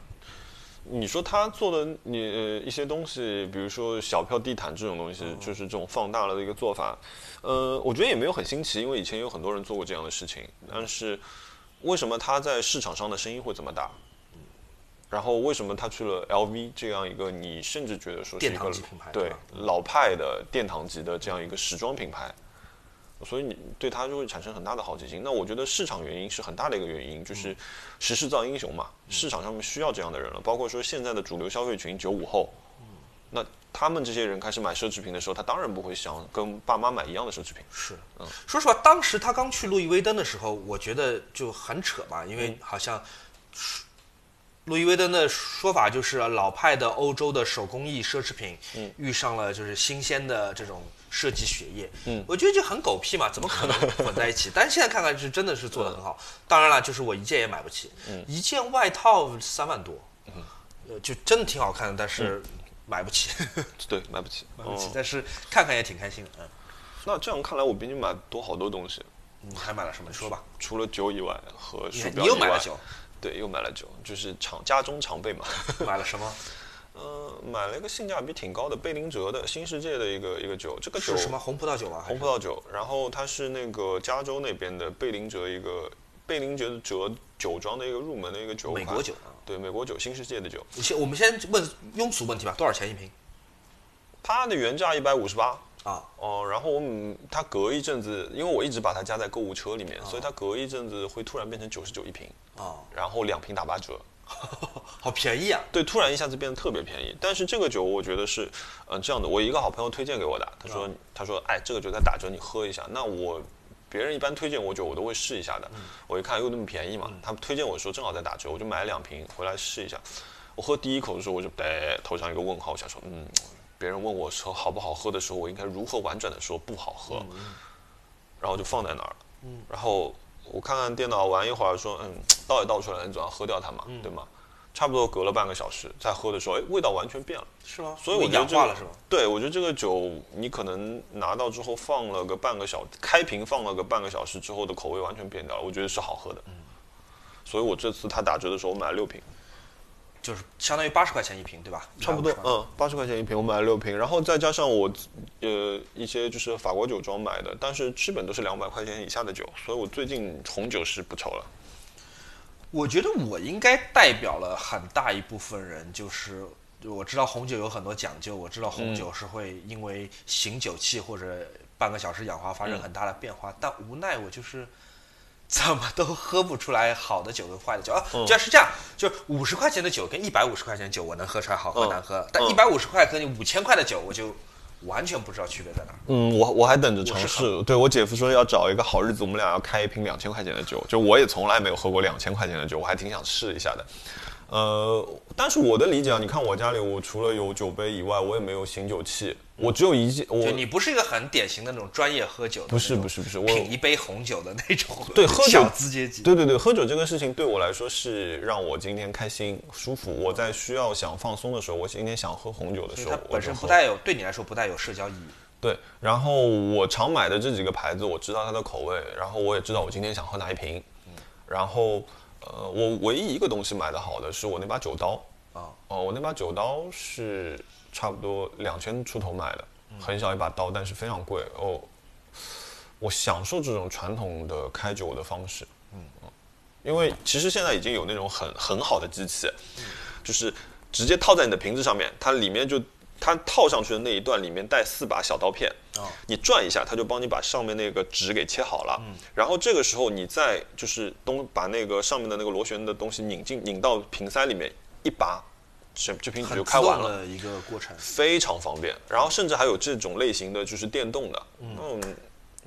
你说他做的你呃一些东西，比如说小票地毯这种东西，就是这种放大了的一个做法，呃，我觉得也没有很新奇，因为以前有很多人做过这样的事情，但是为什么他在市场上的声音会这么大？然后为什么他去了 LV 这样一个你甚至觉得说是一个对老派的殿堂级的这样一个时装品牌？所以你对它就会产生很大的好奇心。那我觉得市场原因是很大的一个原因，就是时势造英雄嘛，市场上面需要这样的人了。包括说现在的主流消费群九五后，那他们这些人开始买奢侈品的时候，他当然不会想跟爸妈买一样的奢侈品。是，嗯说实话，当时他刚去路易威登的时候，我觉得就很扯嘛，因为好像路易威登的说法就是老派的欧洲的手工艺奢侈品，遇上了就是新鲜的这种设计血液，嗯，我觉得就很狗屁嘛，怎么可能混在一起？但是现在看看是真的是做的很好。当然了，就是我一件也买不起，一件外套三万多，呃，就真的挺好看的，但是买不起，对，买不起。买不起嗯，但是看看也挺开心的，嗯。那这样看来，我比你买多好多东西，你还买了什么？你说吧。除了酒以外和你鼠标以外你又买了酒，对，又买了酒，就是常家中常备嘛。买了什么？呃，买了一个性价比挺高的贝林哲的新世界的一个一个酒，这个酒是什么？红葡萄酒吗？红葡萄酒，然后它是那个加州那边的贝林哲一个贝林哲哲酒庄的一个入门的一个酒款，美国酒啊。对美国酒新世界的酒，先我们先问庸俗问题吧，多少钱一瓶？它的原价一百五十八。啊，哦，然后我们它隔一阵子，因为我一直把它加在购物车里面，所以它隔一阵子会突然变成九十九一瓶，啊，然后两瓶打八折，好便宜啊！对，突然一下子变得特别便宜。但是这个酒我觉得是，嗯、这样的，我一个好朋友推荐给我的，他说，他说，哎，这个酒在打折，你喝一下。那我别人一般推荐我酒，我都会试一下的。我一看又那么便宜嘛，他们推荐我说正好在打折，我就买了两瓶回来试一下。我喝第一口的时候，我就得头上一个问号，我想说，嗯，别人问我说好不好喝的时候，我应该如何婉转的说不好喝，然后就放在那儿了。然后我看看电脑玩一会儿，说，嗯，倒也倒出来，你总要喝掉它嘛，对吗？差不多隔了半个小时再喝的时候，哎，味道完全变了。是吗？所以我觉得这个氧化了是吗？对，我觉得这个酒你可能拿到之后放了个半个小，开瓶放了个半个小时之后的口味完全变掉了，我觉得是好喝的。嗯所以我这次它打折的时候我买了六瓶，就是相当于八十块钱一瓶，对吧？差不多150，嗯，八十块钱一瓶，我买了六瓶，然后再加上我呃一些就是法国酒庄买的，但是基本都是两百块钱以下的酒，所以我最近红酒是不愁了。我觉得我应该代表了很大一部分人，就是我知道红酒有很多讲究，我知道红酒是会因为醒酒器或者半个小时氧化发生很大的变化，但无奈我就是。怎么都喝不出来好的酒跟坏的酒啊！嗯居然是这样，就是五十块钱的酒跟一百五十块钱的酒，我能喝出来好喝嗯难喝，但嗯一百五十块跟你五千块的酒，我就完全不知道区别在哪儿。嗯，我我还等着尝试。对我姐夫说要找一个好日子，我们俩要开一瓶两千块钱的酒。就我也从来没有喝过两千块钱的酒，我还挺想试一下的。呃，但是我的理解啊，你看我家里，我除了有酒杯以外，我也没有醒酒器，我只有一件，我就你不是一个很典型的那种专业喝酒的，不是不是不是我品一杯红酒的那种，对喝酒小资阶级。对对对，喝酒这个事情对我来说是让我今天开心舒服。我在需要想放松的时候，我今天想喝红酒的时候，本身不带有对你来说不带有社交意义。对，然后我常买的这几个牌子，我知道它的口味，然后我也知道我今天想喝哪一瓶。然后，呃，我唯一一个东西买的好的是我那把酒刀。啊哦，我那把酒刀是差不多两千出头买的，很小一把刀，但是非常贵哦。我享受这种传统的开酒的方式。嗯因为其实现在已经有那种很很好的机器，就是直接套在你的瓶子上面，它里面就它套上去的那一段里面带四把小刀片，你转一下，它就帮你把上面那个纸给切好了。然后这个时候你再就是东把那个上面的那个螺旋的东西拧进拧到瓶塞里面一拔，这这瓶酒就开完了。一个过程。非常方便，然后甚至还有这种类型的就是电动的，嗯，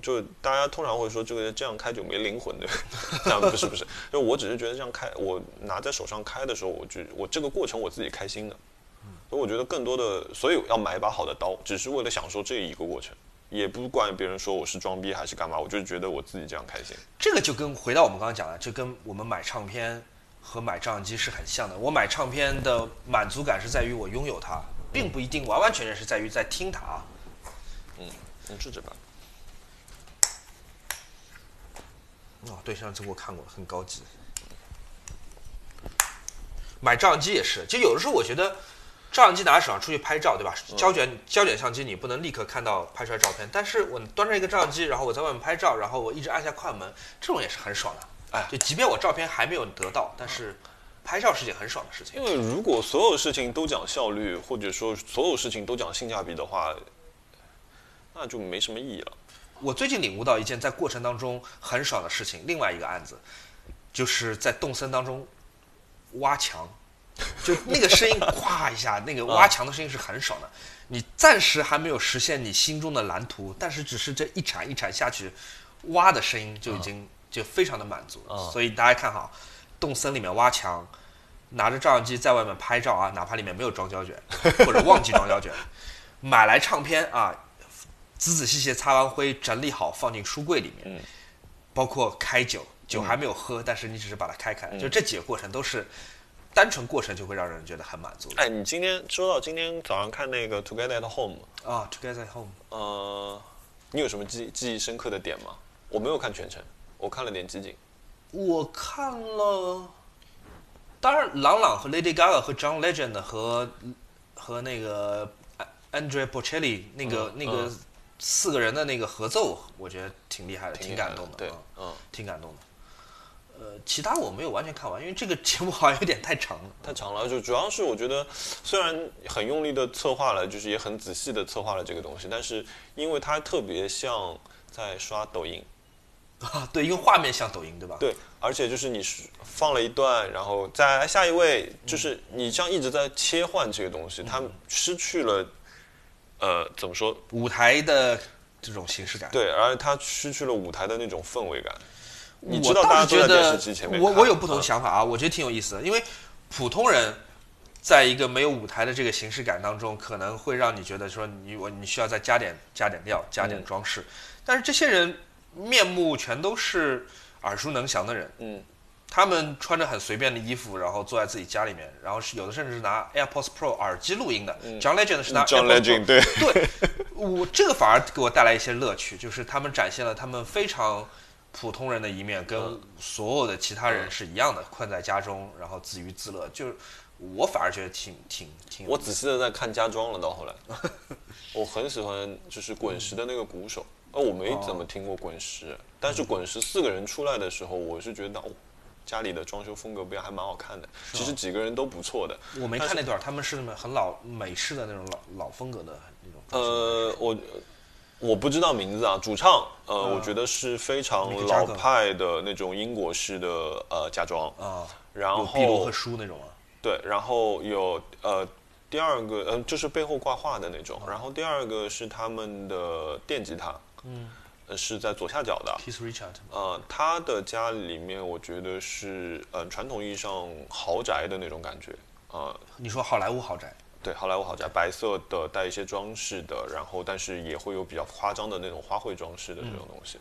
就大家通常会说这个这样开就没灵魂的，但不是不是，就我只是觉得这样开，我拿在手上开的时候，我就我这个过程我自己开心的，所以我觉得更多的，所以要买一把好的刀，只是为了享受这一个过程，也不管别人说我是装逼还是干嘛，我就是觉得我自己这样开心。这个就跟回到我们刚刚讲的，就跟我们买唱片和买照相机是很像的。我买唱片的满足感是在于我拥有它，并不一定完完全全是在于在听它啊。嗯，你试试吧。哦，对，上次我看过，很高级。买照相机也是，就有的时候我觉得，照相机拿在手上出去拍照，对吧？胶卷胶卷相机你不能立刻看到拍出来照片，但是我端着一个照相机，然后我在外面拍照，然后我一直按下快门，这种也是很爽的。哎就即便我照片还没有得到，但是拍照是件很爽的事情。因为如果所有事情都讲效率，或者说所有事情都讲性价比的话，那就没什么意义了。我最近领悟到一件在过程当中很爽的事情，另外一个案子，就是在动森当中挖墙，就那个声音咵一下，那个挖墙的声音是很爽的。你暂时还没有实现你心中的蓝图，但是只是这一铲一铲下去挖的声音就已经就非常的满足。所以大家看好，动森里面挖墙，拿着照相机在外面拍照啊，哪怕里面没有装胶卷或者忘记装胶卷，买来唱片啊。仔仔细细擦完灰，整理好放进书柜里面，包括开酒，酒还没有喝，但是你只是把它开开，就这几个过程都是单纯过程就会让人觉得很满足。哎，你今天说到今天早上看那个《Together at Home》啊，《Together at Home》，呃，你有什么记记忆深刻的点吗？我没有看全程，我看了点集锦。我看了，当然，朗朗和 Lady Gaga 和 John Legend 和和那个 Andrea Bocelli 那个、那个。四个人的那个合奏，我觉得挺厉害的，挺感动的，对，嗯，挺感动的。呃，其他我没有完全看完，因为这个节目好像有点太长了，太长了。就主要是我觉得，虽然很用力的策划了，就是也很仔细的策划了这个东西，但是因为它特别像在刷抖音 啊，对，因为画面像抖音，对吧？对，而且就是你放了一段，然后再下一位，就是你这样一直在切换这个东西，它失去了。呃，怎么说？舞台的这种形式感，对，而且它失去了舞台的那种氛围感。你知道，大家觉得面，我我有不同想法啊，我觉得挺有意思的。因为普通人在一个没有舞台的这个形式感当中，可能会让你觉得说你我你需要再加点加点料，加点装饰。但是这些人面目全都是耳熟能详的人，嗯。他们穿着很随便的衣服，然后坐在自己家里面，然后是有的甚至是拿 AirPods Pro 耳机录音的。John Legend 是拿 John Legend 对对，我这个反而给我带来一些乐趣，就是他们展现了他们非常普通人的一面，跟所有的其他人是一样的，困在家中，然后自娱自乐。就是我反而觉得挺挺挺。我仔细的在看家装了，到后来，我很喜欢就是滚石的那个鼓手，呃，我没怎么听过滚石，但是滚石四个人出来的时候，我是觉得哦。家里的装修风格不一样，还蛮好看的。其实几个人都不错的。我没看那段，他们是那么很老美式的那种老老风格的那种。呃，我我不知道名字啊。主唱，呃，我觉得是非常老派的那种英国式的呃家装啊。然后壁炉和书那种啊。对，然后有呃第二个，嗯，就是背后挂画的那种。然后第二个是他们的电吉他。嗯。呃，是在左下角的。Keith Richard。呃，他的家里面，我觉得是呃传统意义上豪宅的那种感觉啊。你说好莱坞豪宅？对，好莱坞豪宅，白色的，带一些装饰的，然后但是也会有比较夸张的那种花卉装饰的这种东西。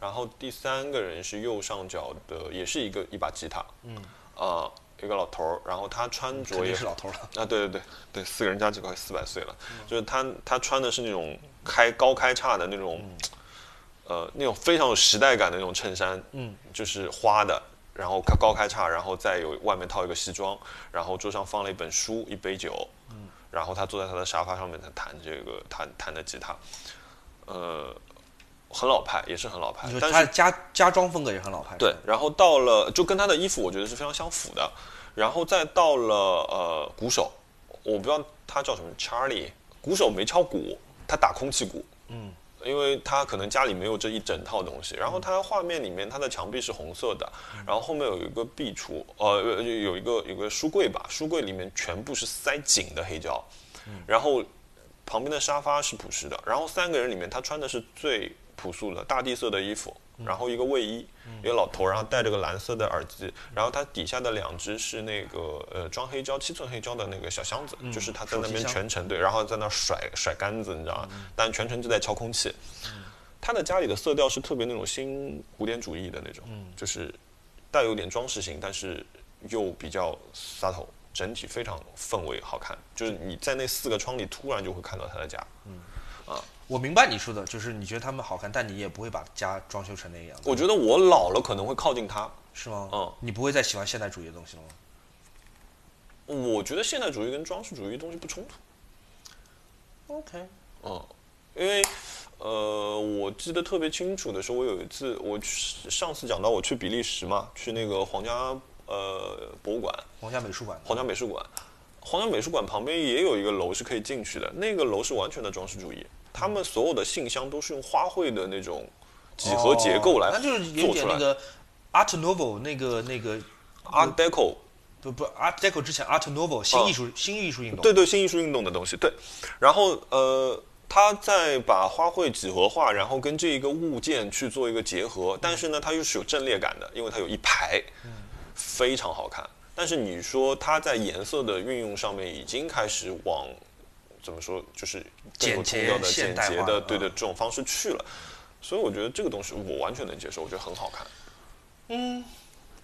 然后第三个人是右上角的，也是一个一把吉他。嗯。啊，一个老头儿，然后他穿着也是老头了。啊，对对对对，四个人加起来快四百岁了。就是他他穿的是那种开高开叉的那种。呃，那种非常有时代感的那种衬衫，嗯，就是花的，然后高开叉，然后再有外面套一个西装，然后桌上放了一本书，一杯酒，嗯，然后他坐在他的沙发上面，他弹这个弹弹的吉他，呃，很老派，也是很老派但是家家装风格也很老派。对，然后到了就跟他的衣服，我觉得是非常相符的。然后再到了呃鼓手，我不知道他叫什么 Charlie，鼓手没敲鼓，他打空气鼓。嗯，因为他可能家里没有这一整套东西。然后他画面里面他的墙壁是红色的，然后后面有一个壁橱，呃，有一个有个书柜吧，书柜里面全部是塞紧的黑胶，然后旁边的沙发是朴实的，然后三个人里面他穿的是最朴素的大地色的衣服，然后一个卫衣，一个老头，然后戴着个蓝色的耳机，然后他底下的两只是那个呃装黑胶七寸黑胶的那个小箱子，就是他在那边全程对，然后在那甩甩杆子，你知道吗？但全程就在敲空气。他的家里的色调是特别那种新古典主义的那种，就是带有点装饰性，但是又比较洒头，整体非常氛围好看。就是你在那四个窗里突然就会看到他的家。我明白你说的，就是你觉得他们好看，但你也不会把家装修成那个样子，我觉得我老了可能会靠近他。是吗？嗯，你不会再喜欢现代主义的东西了吗？我觉得现代主义跟装饰主义的东西不冲突。OK，嗯，因为呃，我记得特别清楚的是，我有一次我去上次讲到我去比利时嘛，去那个皇家呃博物馆，皇家美术馆。皇家美术馆，皇家美术馆旁边也有一个楼是可以进去的，那个楼是完全的装饰主义，他们所有的信箱都是用花卉的那种几何结构来哦那就是有。点那个 Art Nouveau 那个那个 Art Deco，不不 Art Deco 之前 Art Nouveau 新艺术、新艺术运动。对对，新艺术运动的东西，对。然后呃，他在把花卉几何化，然后跟这一个物件去做一个结合，但是呢，它又是有阵列感的，因为它有一排，非常好看。但是你说它在颜色的运用上面已经开始往怎么说，就是更有简洁的、现简洁的，代化了对的嗯这种方式去了。所以我觉得这个东西我完全能接受，我觉得很好看。嗯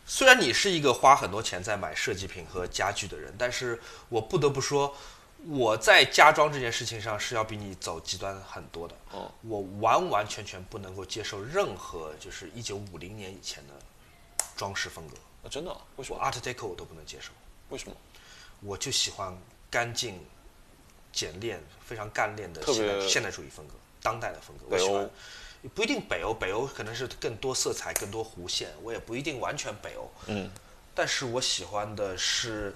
虽然你是一个花很多钱在买设计品和家具的人，但是我不得不说，我在家装这件事情上是要比你走极端很多的。哦我完完全全不能够接受任何就是一九五零年以前的装饰风格，啊，真的啊？为什么？Art Deco 我都不能接受。为什么？我就喜欢干净、简练、非常干练的现代现代主义风格、当代的风格。我喜欢，不一定北欧，北欧可能是更多色彩、更多弧线，我也不一定完全北欧。嗯，但是我喜欢的是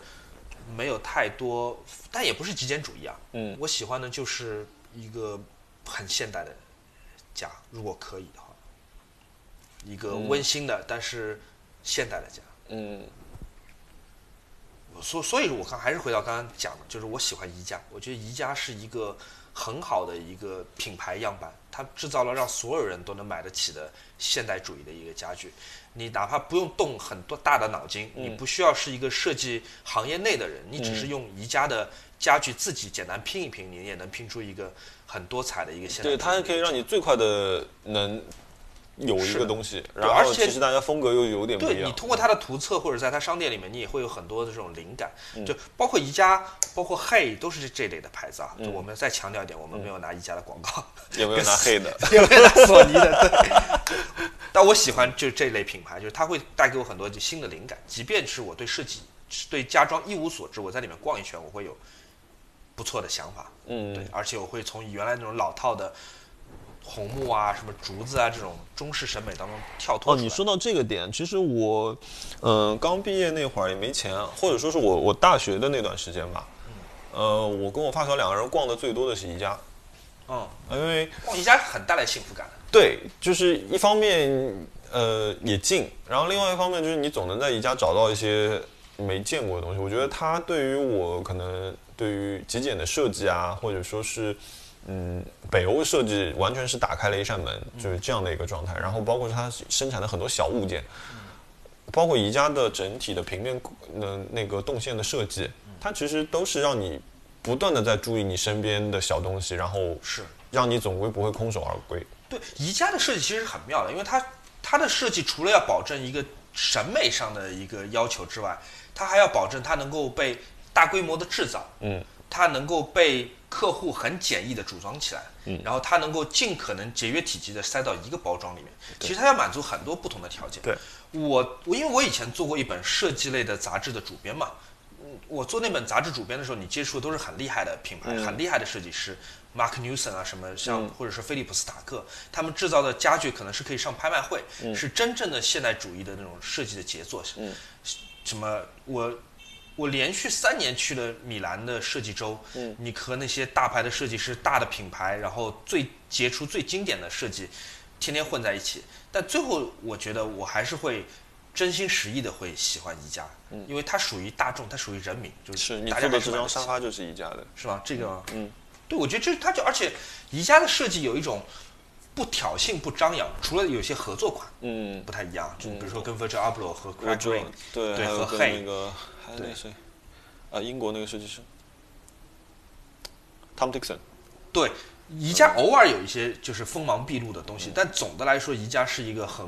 没有太多，但也不是极简主义啊。嗯我喜欢的就是一个很现代的家，如果可以的话，一个温馨的、但是现代的家。嗯所所以，我看还是回到刚刚讲的，就是我喜欢宜家，我觉得宜家是一个很好的一个品牌样板，它制造了让所有人都能买得起的现代主义的一个家具。你哪怕不用动很多大的脑筋，你不需要是一个设计行业内的人，你只是用宜家的家具自己简单拼一拼，你也能拼出一个很多彩的一个现代对，它可以让你最快的能有一个东西，对然而且后其实大家风格又有点不一样。对你通过它的图册或者在它商店里面，你也会有很多的这种灵感，嗯就包括宜家，包括 Hey 都是这类的牌子啊。嗯就我们再强调一点，我们没有拿宜家的广告，有没有拿黑的？也没有拿索尼的。对，但我喜欢就这类品牌，就是它会带给我很多新的灵感，即便是我对设计、对家装一无所知，我在里面逛一圈，我会有不错的想法。嗯，对，而且我会从原来那种老套的红木啊、什么竹子啊这种中式审美当中跳脱哦，你说到这个点，其实我，嗯、刚毕业那会儿也没钱，或者说是我我大学的那段时间吧，呃，我跟我发小两个人逛的最多的是宜家，嗯，因为逛宜家很带来幸福感。对，就是一方面呃也近，然后另外一方面就是你总能在宜家找到一些没见过的东西。我觉得它对于我可能对于极简的设计啊，或者说是嗯北欧设计，完全是打开了一扇门，就是这样的一个状态。然后包括它生产的很多小物件，包括宜家的整体的平面的那个动线的设计，它其实都是让你不断的在注意你身边的小东西，然后是让你总归不会空手而归。对，宜家的设计其实很妙的，因为它它的设计除了要保证一个审美上的一个要求之外，它还要保证它能够被大规模的制造，嗯，它能够被客户很简易的组装起来，嗯然后它能够尽可能节约体积的塞到一个包装里面。其实它要满足很多不同的条件。对，我我因为我以前做过一本设计类的杂志的主编嘛，嗯，我做那本杂志主编的时候，你接触的都是很厉害的品牌、嗯很厉害的设计师，Mark Newson 啊什么，像嗯或者是菲利普斯塔克，他们制造的家具可能是可以上拍卖会，嗯是真正的现代主义的那种设计的杰作。什么我我连续三年去了米兰的设计周，嗯你和那些大牌的设计师、大的品牌，然后最杰出、最经典的设计，天天混在一起。但最后，我觉得我还是会真心实意的会喜欢宜家，因为它属于大众，它属于人民，就是大家坐的这张还是买得起沙发就是宜家的，是吧？这个，嗯，对，我觉得这它就而且宜家的设计有一种不挑衅、不张扬，除了有些合作款嗯，不太一样，就比如说跟 Virgil Abloh 和我 Craig 知道 Green，对，和还有跟 Hay 那个还有那对谁，啊，英国那个设计师，Tom Dixon，对，宜家偶尔有一些就是锋芒毕露的东西，但总的来说，宜家是一个很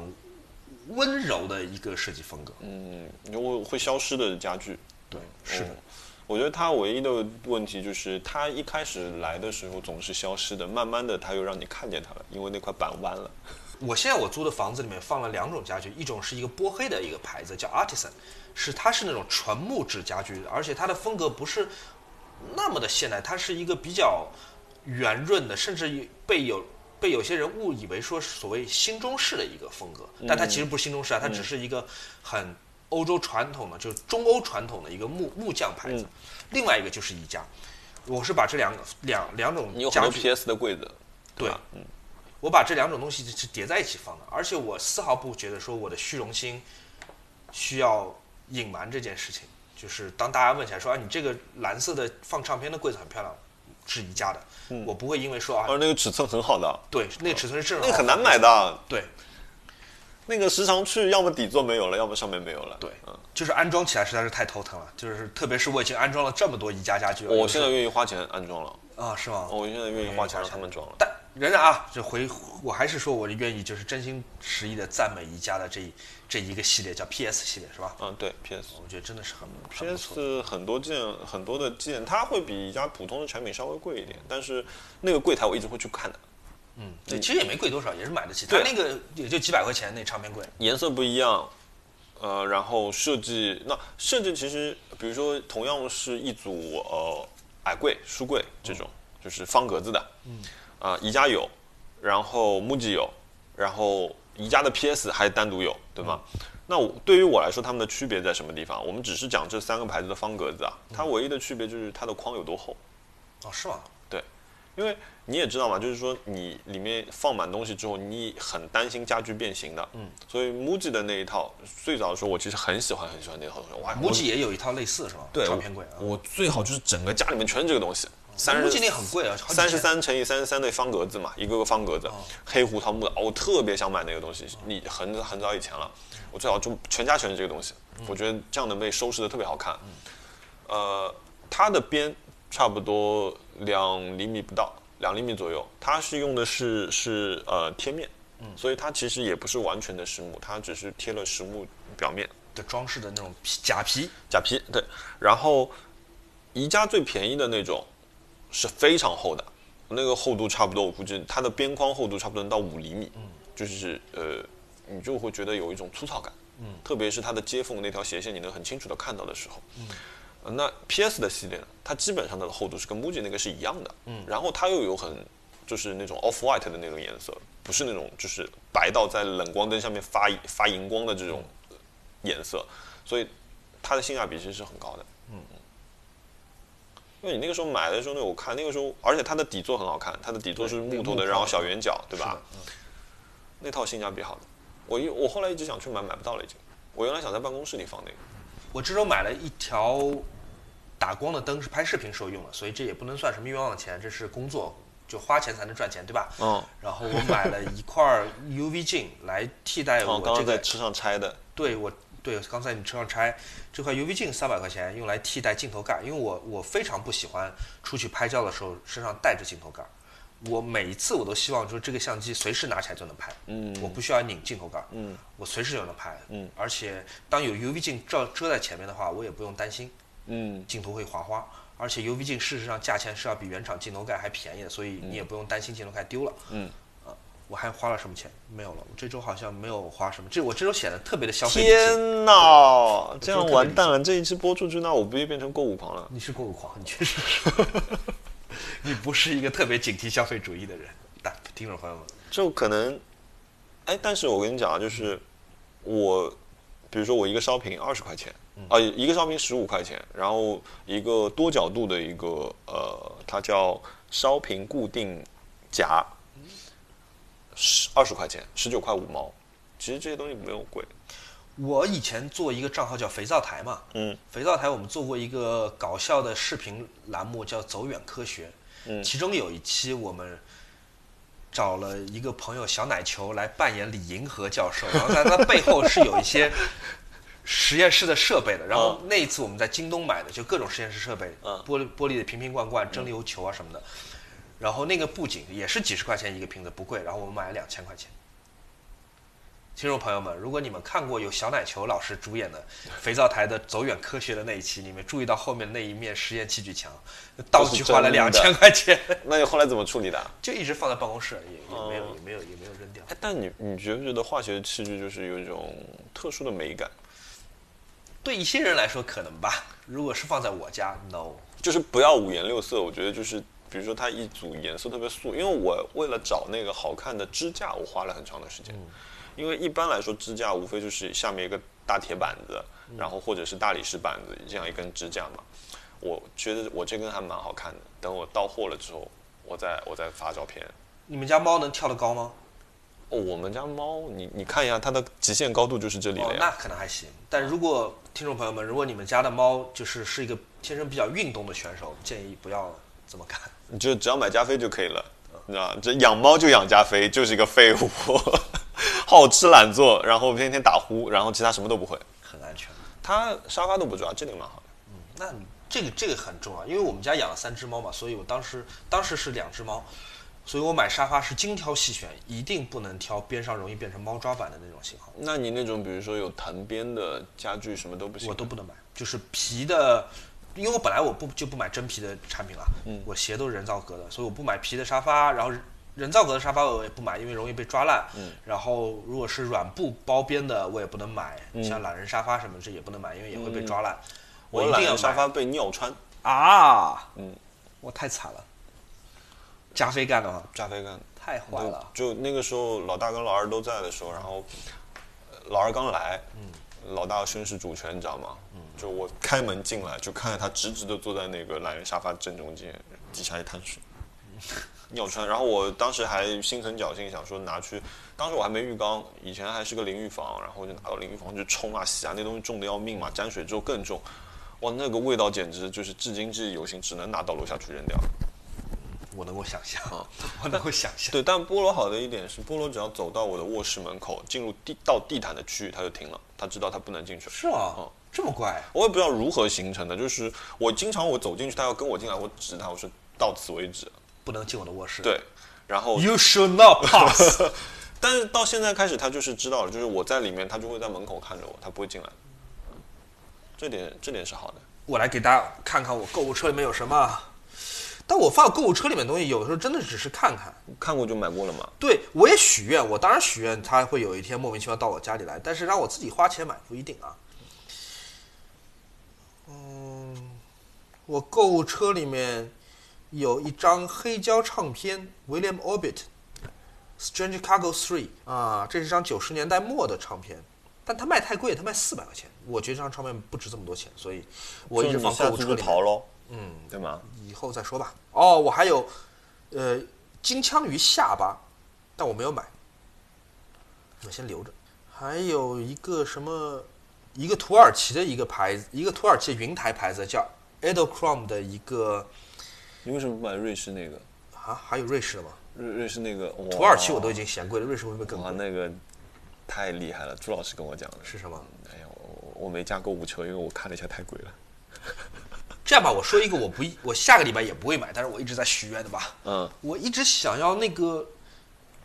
温柔的一个设计风格。嗯，因为会消失的家具，对，是的哦。我觉得它唯一的问题就是，它一开始来的时候总是消失的，慢慢的它又让你看见它了，因为那块板弯了。我现在我租的房子里面放了两种家具，一种是一个波黑的一个牌子叫 Artisan，是它是那种纯木质家具，而且它的风格不是那么的现代，它是一个比较圆润的，甚至被有被有些人误以为说是所谓新中式的一个风格，但它其实不是新中式啊，它只是一个很欧洲传统的，就是中欧传统的一个木木匠牌子。另外一个就是宜家，我是把这两个两两种你有很多家具 PS 的柜子，对？嗯，我把这两种东西是叠在一起放的，而且我丝毫不觉得说我的虚荣心需要隐瞒这件事情。就是当大家问起来说啊，你这个蓝色的放唱片的柜子很漂亮，是宜家的，嗯我不会因为说啊，而那个尺寸很好的，对，那个尺寸是正好，那个很难买，的，对那个时常去，要么底座没有了，要么上面没有了。对嗯，，就是安装起来实在是太头疼了，就是特别是我已经安装了这么多宜家家具了，我现在愿意花钱安装了，啊是吗？我现在愿意花钱让他们装了。但仍然啊，这回我还是说我愿意就是真心实意的赞美宜家的这一这一个系列叫 PS 系列是吧？嗯，对，PS。我觉得真的是很。PS 很多件很多的件，它会比宜家普通的产品稍微贵一点，但是那个柜台我一直会去看的，嗯，对，其实也没贵多少，也是买得起。对它那个也就几百块钱，那唱片柜。颜色不一样，呃，然后设计那设计其实，比如说同样是一组呃矮柜、书柜这种，就是方格子的，嗯，啊、宜家有，然后 MUJI 有，然后宜家的 PS 还单独有，对吗？那我对于我来说，它们的区别在什么地方？我们只是讲这三个牌子的方格子啊，它唯一的区别就是它的框有多厚。哦，是吗？对，因为你也知道嘛，就是说你里面放满东西之后，你很担心家具变形的。嗯，所以 MUJI 的那一套，最早的时候我其实很喜欢很喜欢那套东西。哇，母鸡也有一套类似是吧？对唱片柜啊。我最好就是整个家里面全是这个东西。三十母鸡那很贵啊，好几千三十。三乘以三十三的方格子嘛，一个个方格子，黑胡桃木的，哦我特别想买那个东西。你很很早以前了，我最好就全家全是这个东西。我觉得这样能被收拾的特别好看。呃，它的边差不多两厘米不到，两厘米左右。它是用的是是呃贴面，所以它其实也不是完全的实木，它只是贴了实木表面。的装饰的那种皮假皮，假皮对，然后宜家最便宜的那种是非常厚的，那个厚度差不多，我估计它的边框厚度差不多能到五厘米，嗯，就是呃，你就会觉得有一种粗糙感，嗯，特别是它的接缝那条斜线，你能很清楚的看到的时候，嗯，那 PS 的系列呢，它基本上它的厚度是跟 MUJI 那个是一样的，嗯，然后它又有很就是那种 off white 的那种颜色，不是那种就是白到在冷光灯下面发发荧光的这种颜色，所以它的性价比其实是很高的。嗯，因为你那个时候买的时候呢，我看那个时候，而且它的底座很好看，它的底座是木头的，然后小圆角，对吧？那套性价比好的，我一我后来一直想去买，买不到了已经。我原来想在办公室里放那个，我这周买了一条打光的灯，是拍视频时候用的，所以这也不能算什么冤枉钱，这是工作，就花钱才能赚钱，对吧？嗯，然后我买了一块 UV 镜来替代我哦，刚这个刚在车上拆的，对我对刚才你车上拆这块 UV 镜三百块钱，用来替代镜头盖，因为我我非常不喜欢出去拍照的时候身上带着镜头盖，我每一次我都希望说这个相机随时拿起来就能拍，嗯。我不需要拧镜头盖，嗯。我随时就能拍，嗯，而且当有 UV 镜遮遮在前面的话，我也不用担心嗯。镜头会划花。而且 UV 镜事实上价钱是要比原厂镜头盖还便宜的，所以你也不用担心镜头盖丢了。嗯，我还花了什么钱？没有了，我这周好像没有花什么。这我这周显得特别的消费。天哪，这样完蛋了！这一期播出去，那我不就变成购物狂了？你是购物狂，你确实是。你不是一个特别警惕消费主义的人，但听众朋友们，就可能，哎，但是我跟你讲啊，就是我，比如说我一个烧瓶二十块钱，啊、一个烧瓶十五块钱，然后一个多角度的一个呃，它叫烧瓶固定夹，十二十块钱，十九块五毛，其实这些东西没有贵，我以前做一个账号叫肥皂台嘛，嗯，肥皂台我们做过一个搞笑的视频栏目叫《走远科学》，嗯。其中有一期我们找了一个朋友小奶球来扮演李银河教授，然后在他背后是有一些实验室的设备的。然后那一次我们在京东买的，就各种实验室设备，嗯。玻璃玻璃的瓶瓶罐罐、蒸馏球啊什么的。然后那个布景也是几十块钱一个瓶子，不贵。然后我们买了两千块钱。听众朋友们，如果你们看过有小奶球老师主演的 肥皂台的《走远科学》的那一期，你们注意到后面那一面实验器具墙，道具花了两千块钱，那你后来怎么处理的啊？就一直放在办公室，也也没有哦也没有也没有扔掉。哎，但你你觉不觉得化学器具就是有一种特殊的美感？对一些人来说可能吧，如果是放在我家，no。就是不要五颜六色，我觉得就是，比如说它一组颜色特别素，因为我为了找那个好看的支架，我花了很长的时间。因为一般来说支架无非就是下面一个大铁板子，然后或者是大理石板子这样一根支架嘛。我觉得我这根还蛮好看的，等我到货了之后，我再我再发照片。你们家猫能跳得高吗？哦，我们家猫，你你看一下它的极限高度就是这里了，哦那。可能还行。但如果听众朋友们，如果你们家的猫就是是一个天生比较运动的选手，建议不要这么干。你就只要买加菲就可以了，你知道吧？这养猫就养加菲，就是一个废物，好吃懒做，然后天天打呼，然后其他什么都不会。很安全。它沙发都不抓，这点蛮好的。嗯那这个这个很重要，因为我们家养了三只猫嘛，所以我当时当时是两只猫，所以我买沙发是精挑细选，一定不能挑边上容易变成猫抓板的那种型号，那你那种比如说有藤边的家具什么都不行，我都不能买，就是皮的。因为我本来我不就不买真皮的产品了，嗯我鞋都是人造革的，所以我不买皮的沙发，然后人造革的沙发我也不买，因为容易被抓烂。嗯然后如果是软布包边的我也不能买，嗯像懒人沙发什么这也不能买，因为也会被抓烂。我一定要沙发被尿穿，啊！嗯，我太惨了。加菲干的吗？加菲干。太坏了。就那个时候老大跟老二都在的时候，然后呃老二刚来，嗯，老大宣誓主权，你知道吗？嗯，就我开门进来，就看见他直直的坐在那个懒人沙发正中间，底下一滩水，尿穿。然后我当时还心存侥幸，想说拿去，当时我还没浴缸，以前还是个淋浴房，然后就拿到淋浴房去冲啊洗啊，那东西重的要命嘛，沾水之后更重，哇，那个味道简直就是至今记忆犹新，只能拿到楼下去扔掉。我能够想象，我能够想象。对，但菠萝好的一点是，菠萝只要走到我的卧室门口，进入地到地毯的区域，它就停了，它知道它不能进去。是吗？哦这么怪？我也不知道如何形成的，就是我经常我走进去，他要跟我进来，我指他，我说到此为止。不能进我的卧室。对，然后，You should not pass。但是到现在开始，他就是知道了，就是我在里面，他就会在门口看着我，他不会进来。这点这点是好的。我来给大家看看我购物车里面有什么。但我放购物车里面的东西，有的时候真的只是看看。看过就买过了嘛。对我也许愿，我当然许愿他会有一天莫名其妙到我家里来，但是让我自己花钱买不一定啊。我购物车里面有一张黑胶唱片，William Orbit，《Strange Cargo Three》啊，这是张九十年代末的唱片，但它卖太贵，它卖四百块钱，我觉得这张唱片不值这么多钱，所以我一直放购物车里面。喽，嗯，对吗？以后再说吧。哦，我还有，呃，金枪鱼下巴，但我没有买，我先留着。还有一个什么，一个土耳其的一个牌子，一个土耳其云台牌子叫 Edelcrom 的一个你为什么不买瑞士那个？啊，还有瑞士的吗？瑞瑞士那个，土耳其我都已经嫌贵了，瑞士会不会更哇，贵？那个太厉害了！朱老师跟我讲的是什么？哎呀，我我没加购物车，因为我看了一下太贵了。这样吧，我说一个我不我下个礼拜也不会买，但是我一直在许愿的吧。嗯，我一直想要那个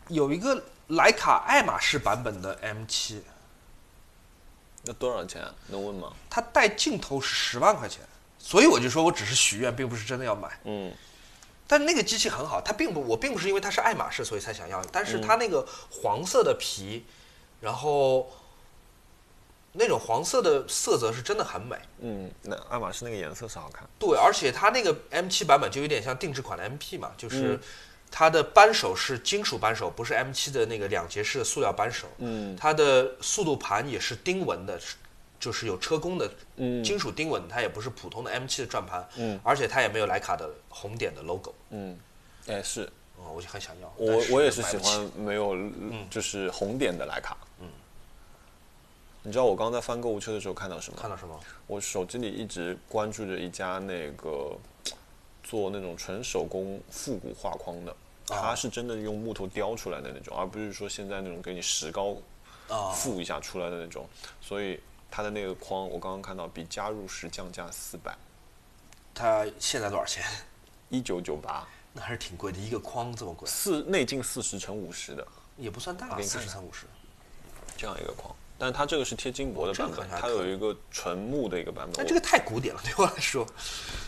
有一个徕卡爱马仕版本的 M 七那多少钱啊？能问吗？它带镜头是十万块钱，所以我就说我只是许愿，并不是真的要买。嗯，但那个机器很好，它并不，我并不是因为它是爱马仕所以才想要，但是它那个黄色的皮，然后那种黄色的色泽是真的很美。嗯，那爱马仕那个颜色是好看。对，而且它那个 M7 版本就有点像定制款的 MP 嘛，嗯就是它的扳手是金属扳手，不是 M7 的那个两节式的塑料扳手。嗯，它的速度盘也是钉纹的，是就是有车工的嗯金属钉纹，它也不是普通的 M7 的转盘。嗯，而且它也没有徕卡的红点的 logo。嗯，哎是，哦，我就很想要。我我也是喜欢没有就是红点的徕卡。嗯，你知道我刚在翻购物车的时候看到什么？看到什么？我手机里一直关注着一家那个做那种纯手工复古画框的，它是真的用木头雕出来的那种，而不是说现在那种给你石膏啊附一下出来的那种。所以它的那个框，我刚刚看到比加入时降价四百，它现在多少钱？一九九八，那还是挺贵的，一个框这么贵，四内径四十乘五十的也不算大，四十乘五十。这样一个框。但是它这个是贴金箔的版本，它有一个纯木的一个版本。我但这个太古典了，对我来说，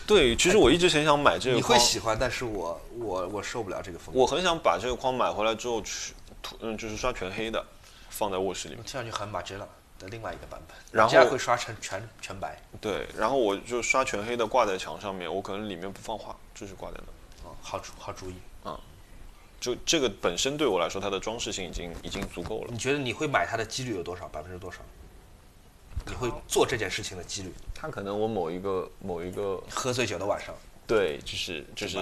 对，其实我一直很想买这个你，会喜欢，但是我我我受不了这个风格。我很想把这个框买回来之后去涂，嗯，就是刷全黑的，放在卧室里面。听上去很马吉拉的另外一个版本，然后会刷成全全白。对，然后我就刷全黑的挂在墙上面，我可能里面不放画，就是挂在那。哦，好主好主意。嗯就这个本身对我来说，它的装饰性已经已经足够了。你觉得你会买它的几率有多少？百分之多少？你会做这件事情的几率？它可能我某一个某一个喝醉酒的晚上，对，就是就是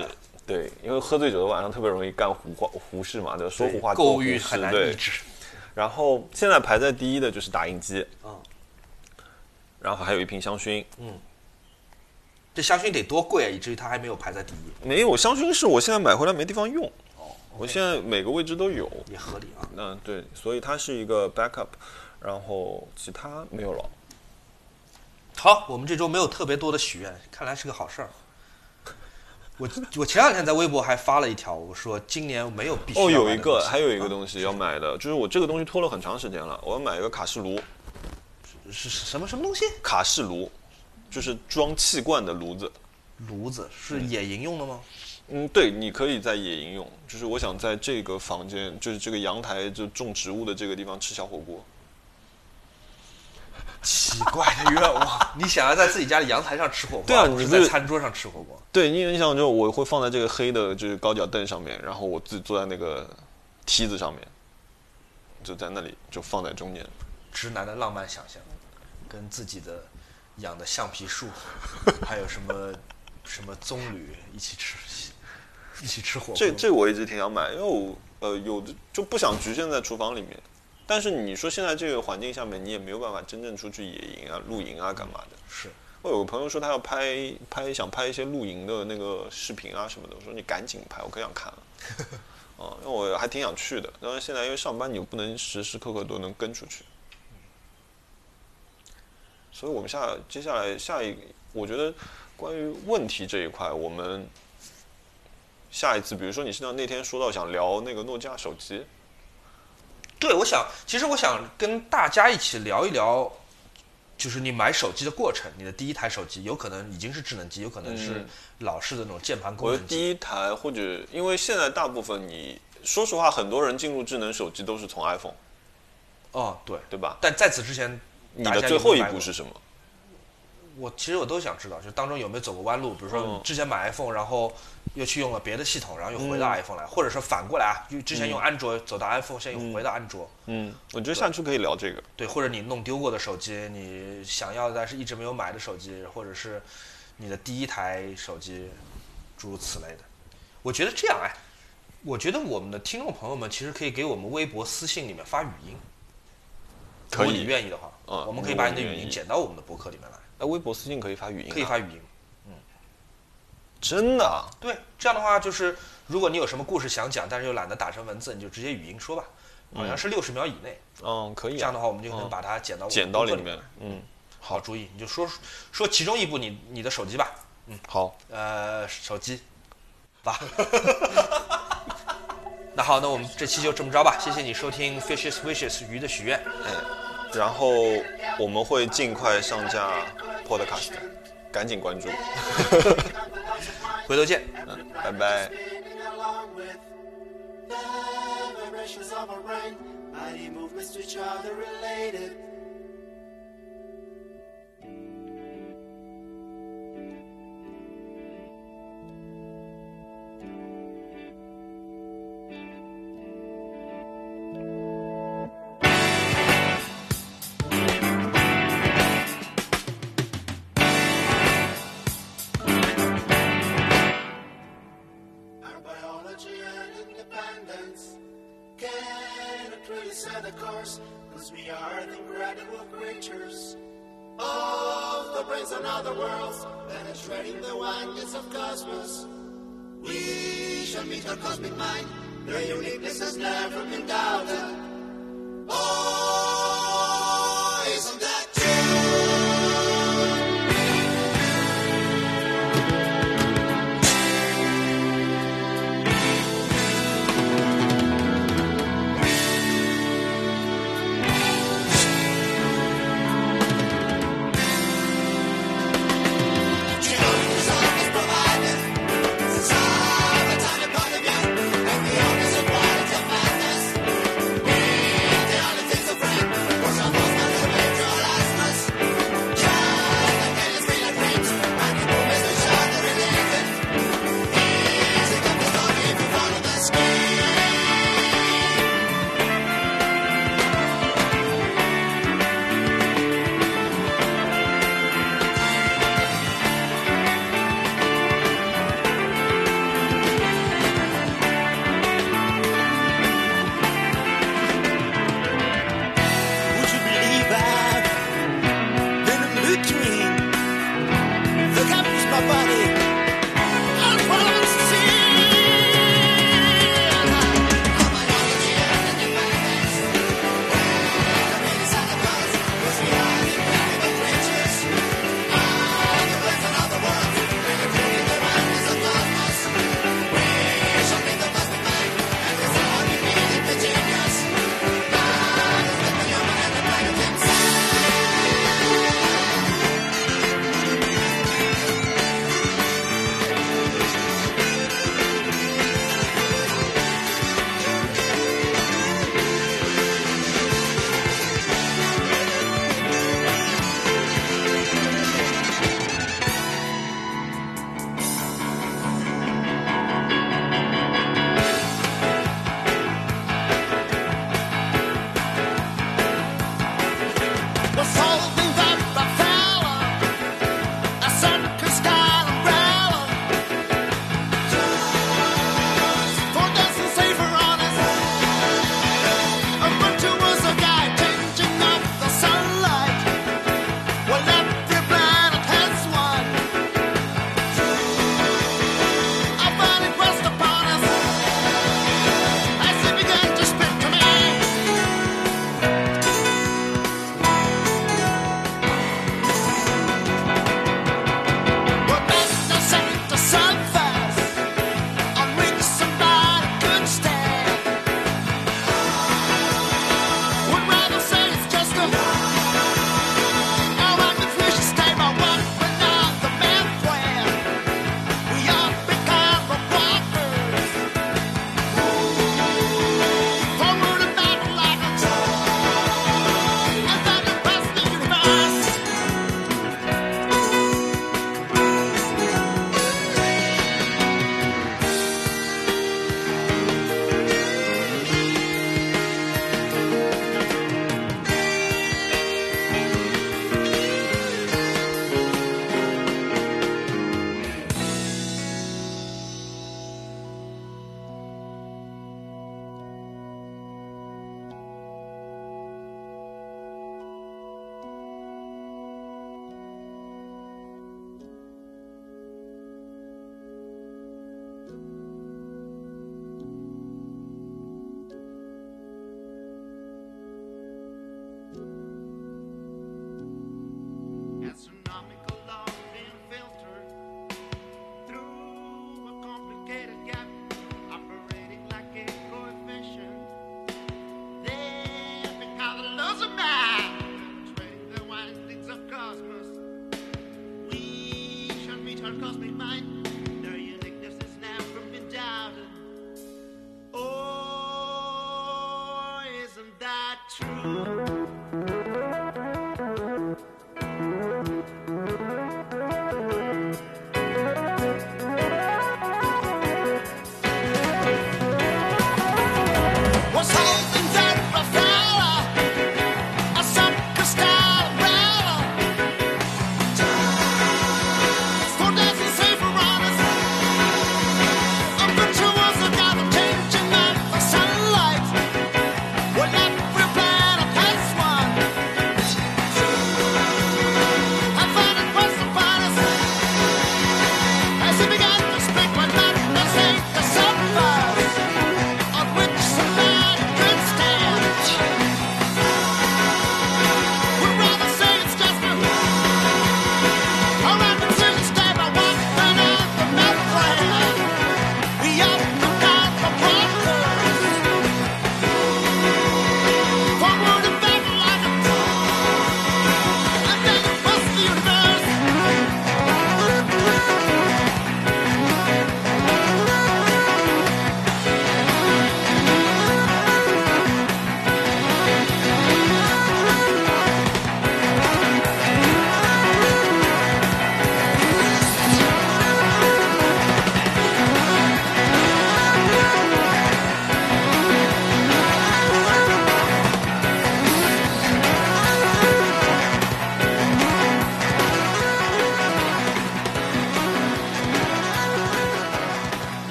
对，因为喝醉酒的晚上特别容易干胡话胡事嘛，就说胡话购做胡事物欲很难对抑制。然后现在排在第一的就是打印机，嗯，然后还有一瓶香薰。嗯这香薰得多贵啊，以至于它还没有排在第一。没有香薰是我现在买回来没地方用，哦，我现在每个位置都有。也合理啊。嗯，对，所以它是一个 backup，然后其他没有了。好，我们这周没有特别多的许愿，看来是个好事儿。我我前两天在微博还发了一条，我说今年没有必须哦，有一个，还有一个东西要买的，就是我这个东西拖了很长时间了，我要买一个卡式炉，是是什么什么东西？卡式炉，就是装气罐的炉子。炉子是野营用的吗？嗯，对，你可以在野营用，就是我想在这个房间，就是这个阳台就种植物的这个地方吃小火锅。奇怪的愿望，你想要在自己家的阳台上吃火锅，对啊你是在餐桌上吃火锅。对，你你想就我会放在这个黑的，就是高脚凳上面，然后我自己坐在那个梯子上面，就在那里就放在中间。直男的浪漫想象，跟自己的养的橡皮树，还有什么什么棕榈一起吃，一起吃火锅。这这我一直挺想买，因为我呃有的就不想局限在厨房里面。但是你说现在这个环境下面，你也没有办法真正出去野营啊、露营啊、干嘛的。是我有个朋友说他要拍拍想拍一些露营的那个视频啊什么的，我说你赶紧拍，我可想看了。啊，因为我还挺想去的，但是现在因为上班，你又不能时时刻刻都能跟出去。所以我们下接下来下一，我觉得关于问题这一块，我们下一次，比如说你现在那天说到想聊那个诺基亚手机，对，我想，其实我想跟大家一起聊一聊，就是你买手机的过程。你的第一台手机有可能已经是智能机，有可能是嗯老式的那种键盘功我的。第一台或者因为现在大部分你说实话，很多人进入智能手机都是从 iPhone，哦，对。对吧？但在此之前，你的最后一步是什么？我其实我都想知道，就当中有没有走过弯路，比如说之前买 iPhone，然后又去用了别的系统，然后又回到嗯。iPhone 来，或者说反过来啊，就之前用安卓走到 iPhone，现在又回到安卓，嗯，我觉得下去可以聊这个。对，或者你弄丢过的手机，你想要但是一直没有买的手机，或者是你的第一台手机，诸如此类的。我觉得这样哎，我觉得我们的听众朋友们其实可以给我们微博私信里面发语音，可以如果你愿意的话，嗯我们可以把你的语音剪到我们的博客里面来，哎，微博私信可以发语音、啊，可以发语音。嗯真的啊？对，这样的话就是，如果你有什么故事想讲，但是又懒得打成文字，你就直接语音说吧，好像是六十秒以内。嗯，可以、啊。这样的话，我们就能嗯把它剪到剪到里面。。嗯，好注意，你就说说其中一部你你的手机吧，嗯好，呃，手机吧。那好，那我们这期就这么着吧，谢谢你收听 Fishes Wishes 鱼的许愿，哎，然后我们会尽快上架 Podcast，赶紧关注。回头见。嗯，拜拜。spinning along with the vibrations of a ring. Mighty movements to each other related. The cosmic mind. Your uniqueness has never been doubted.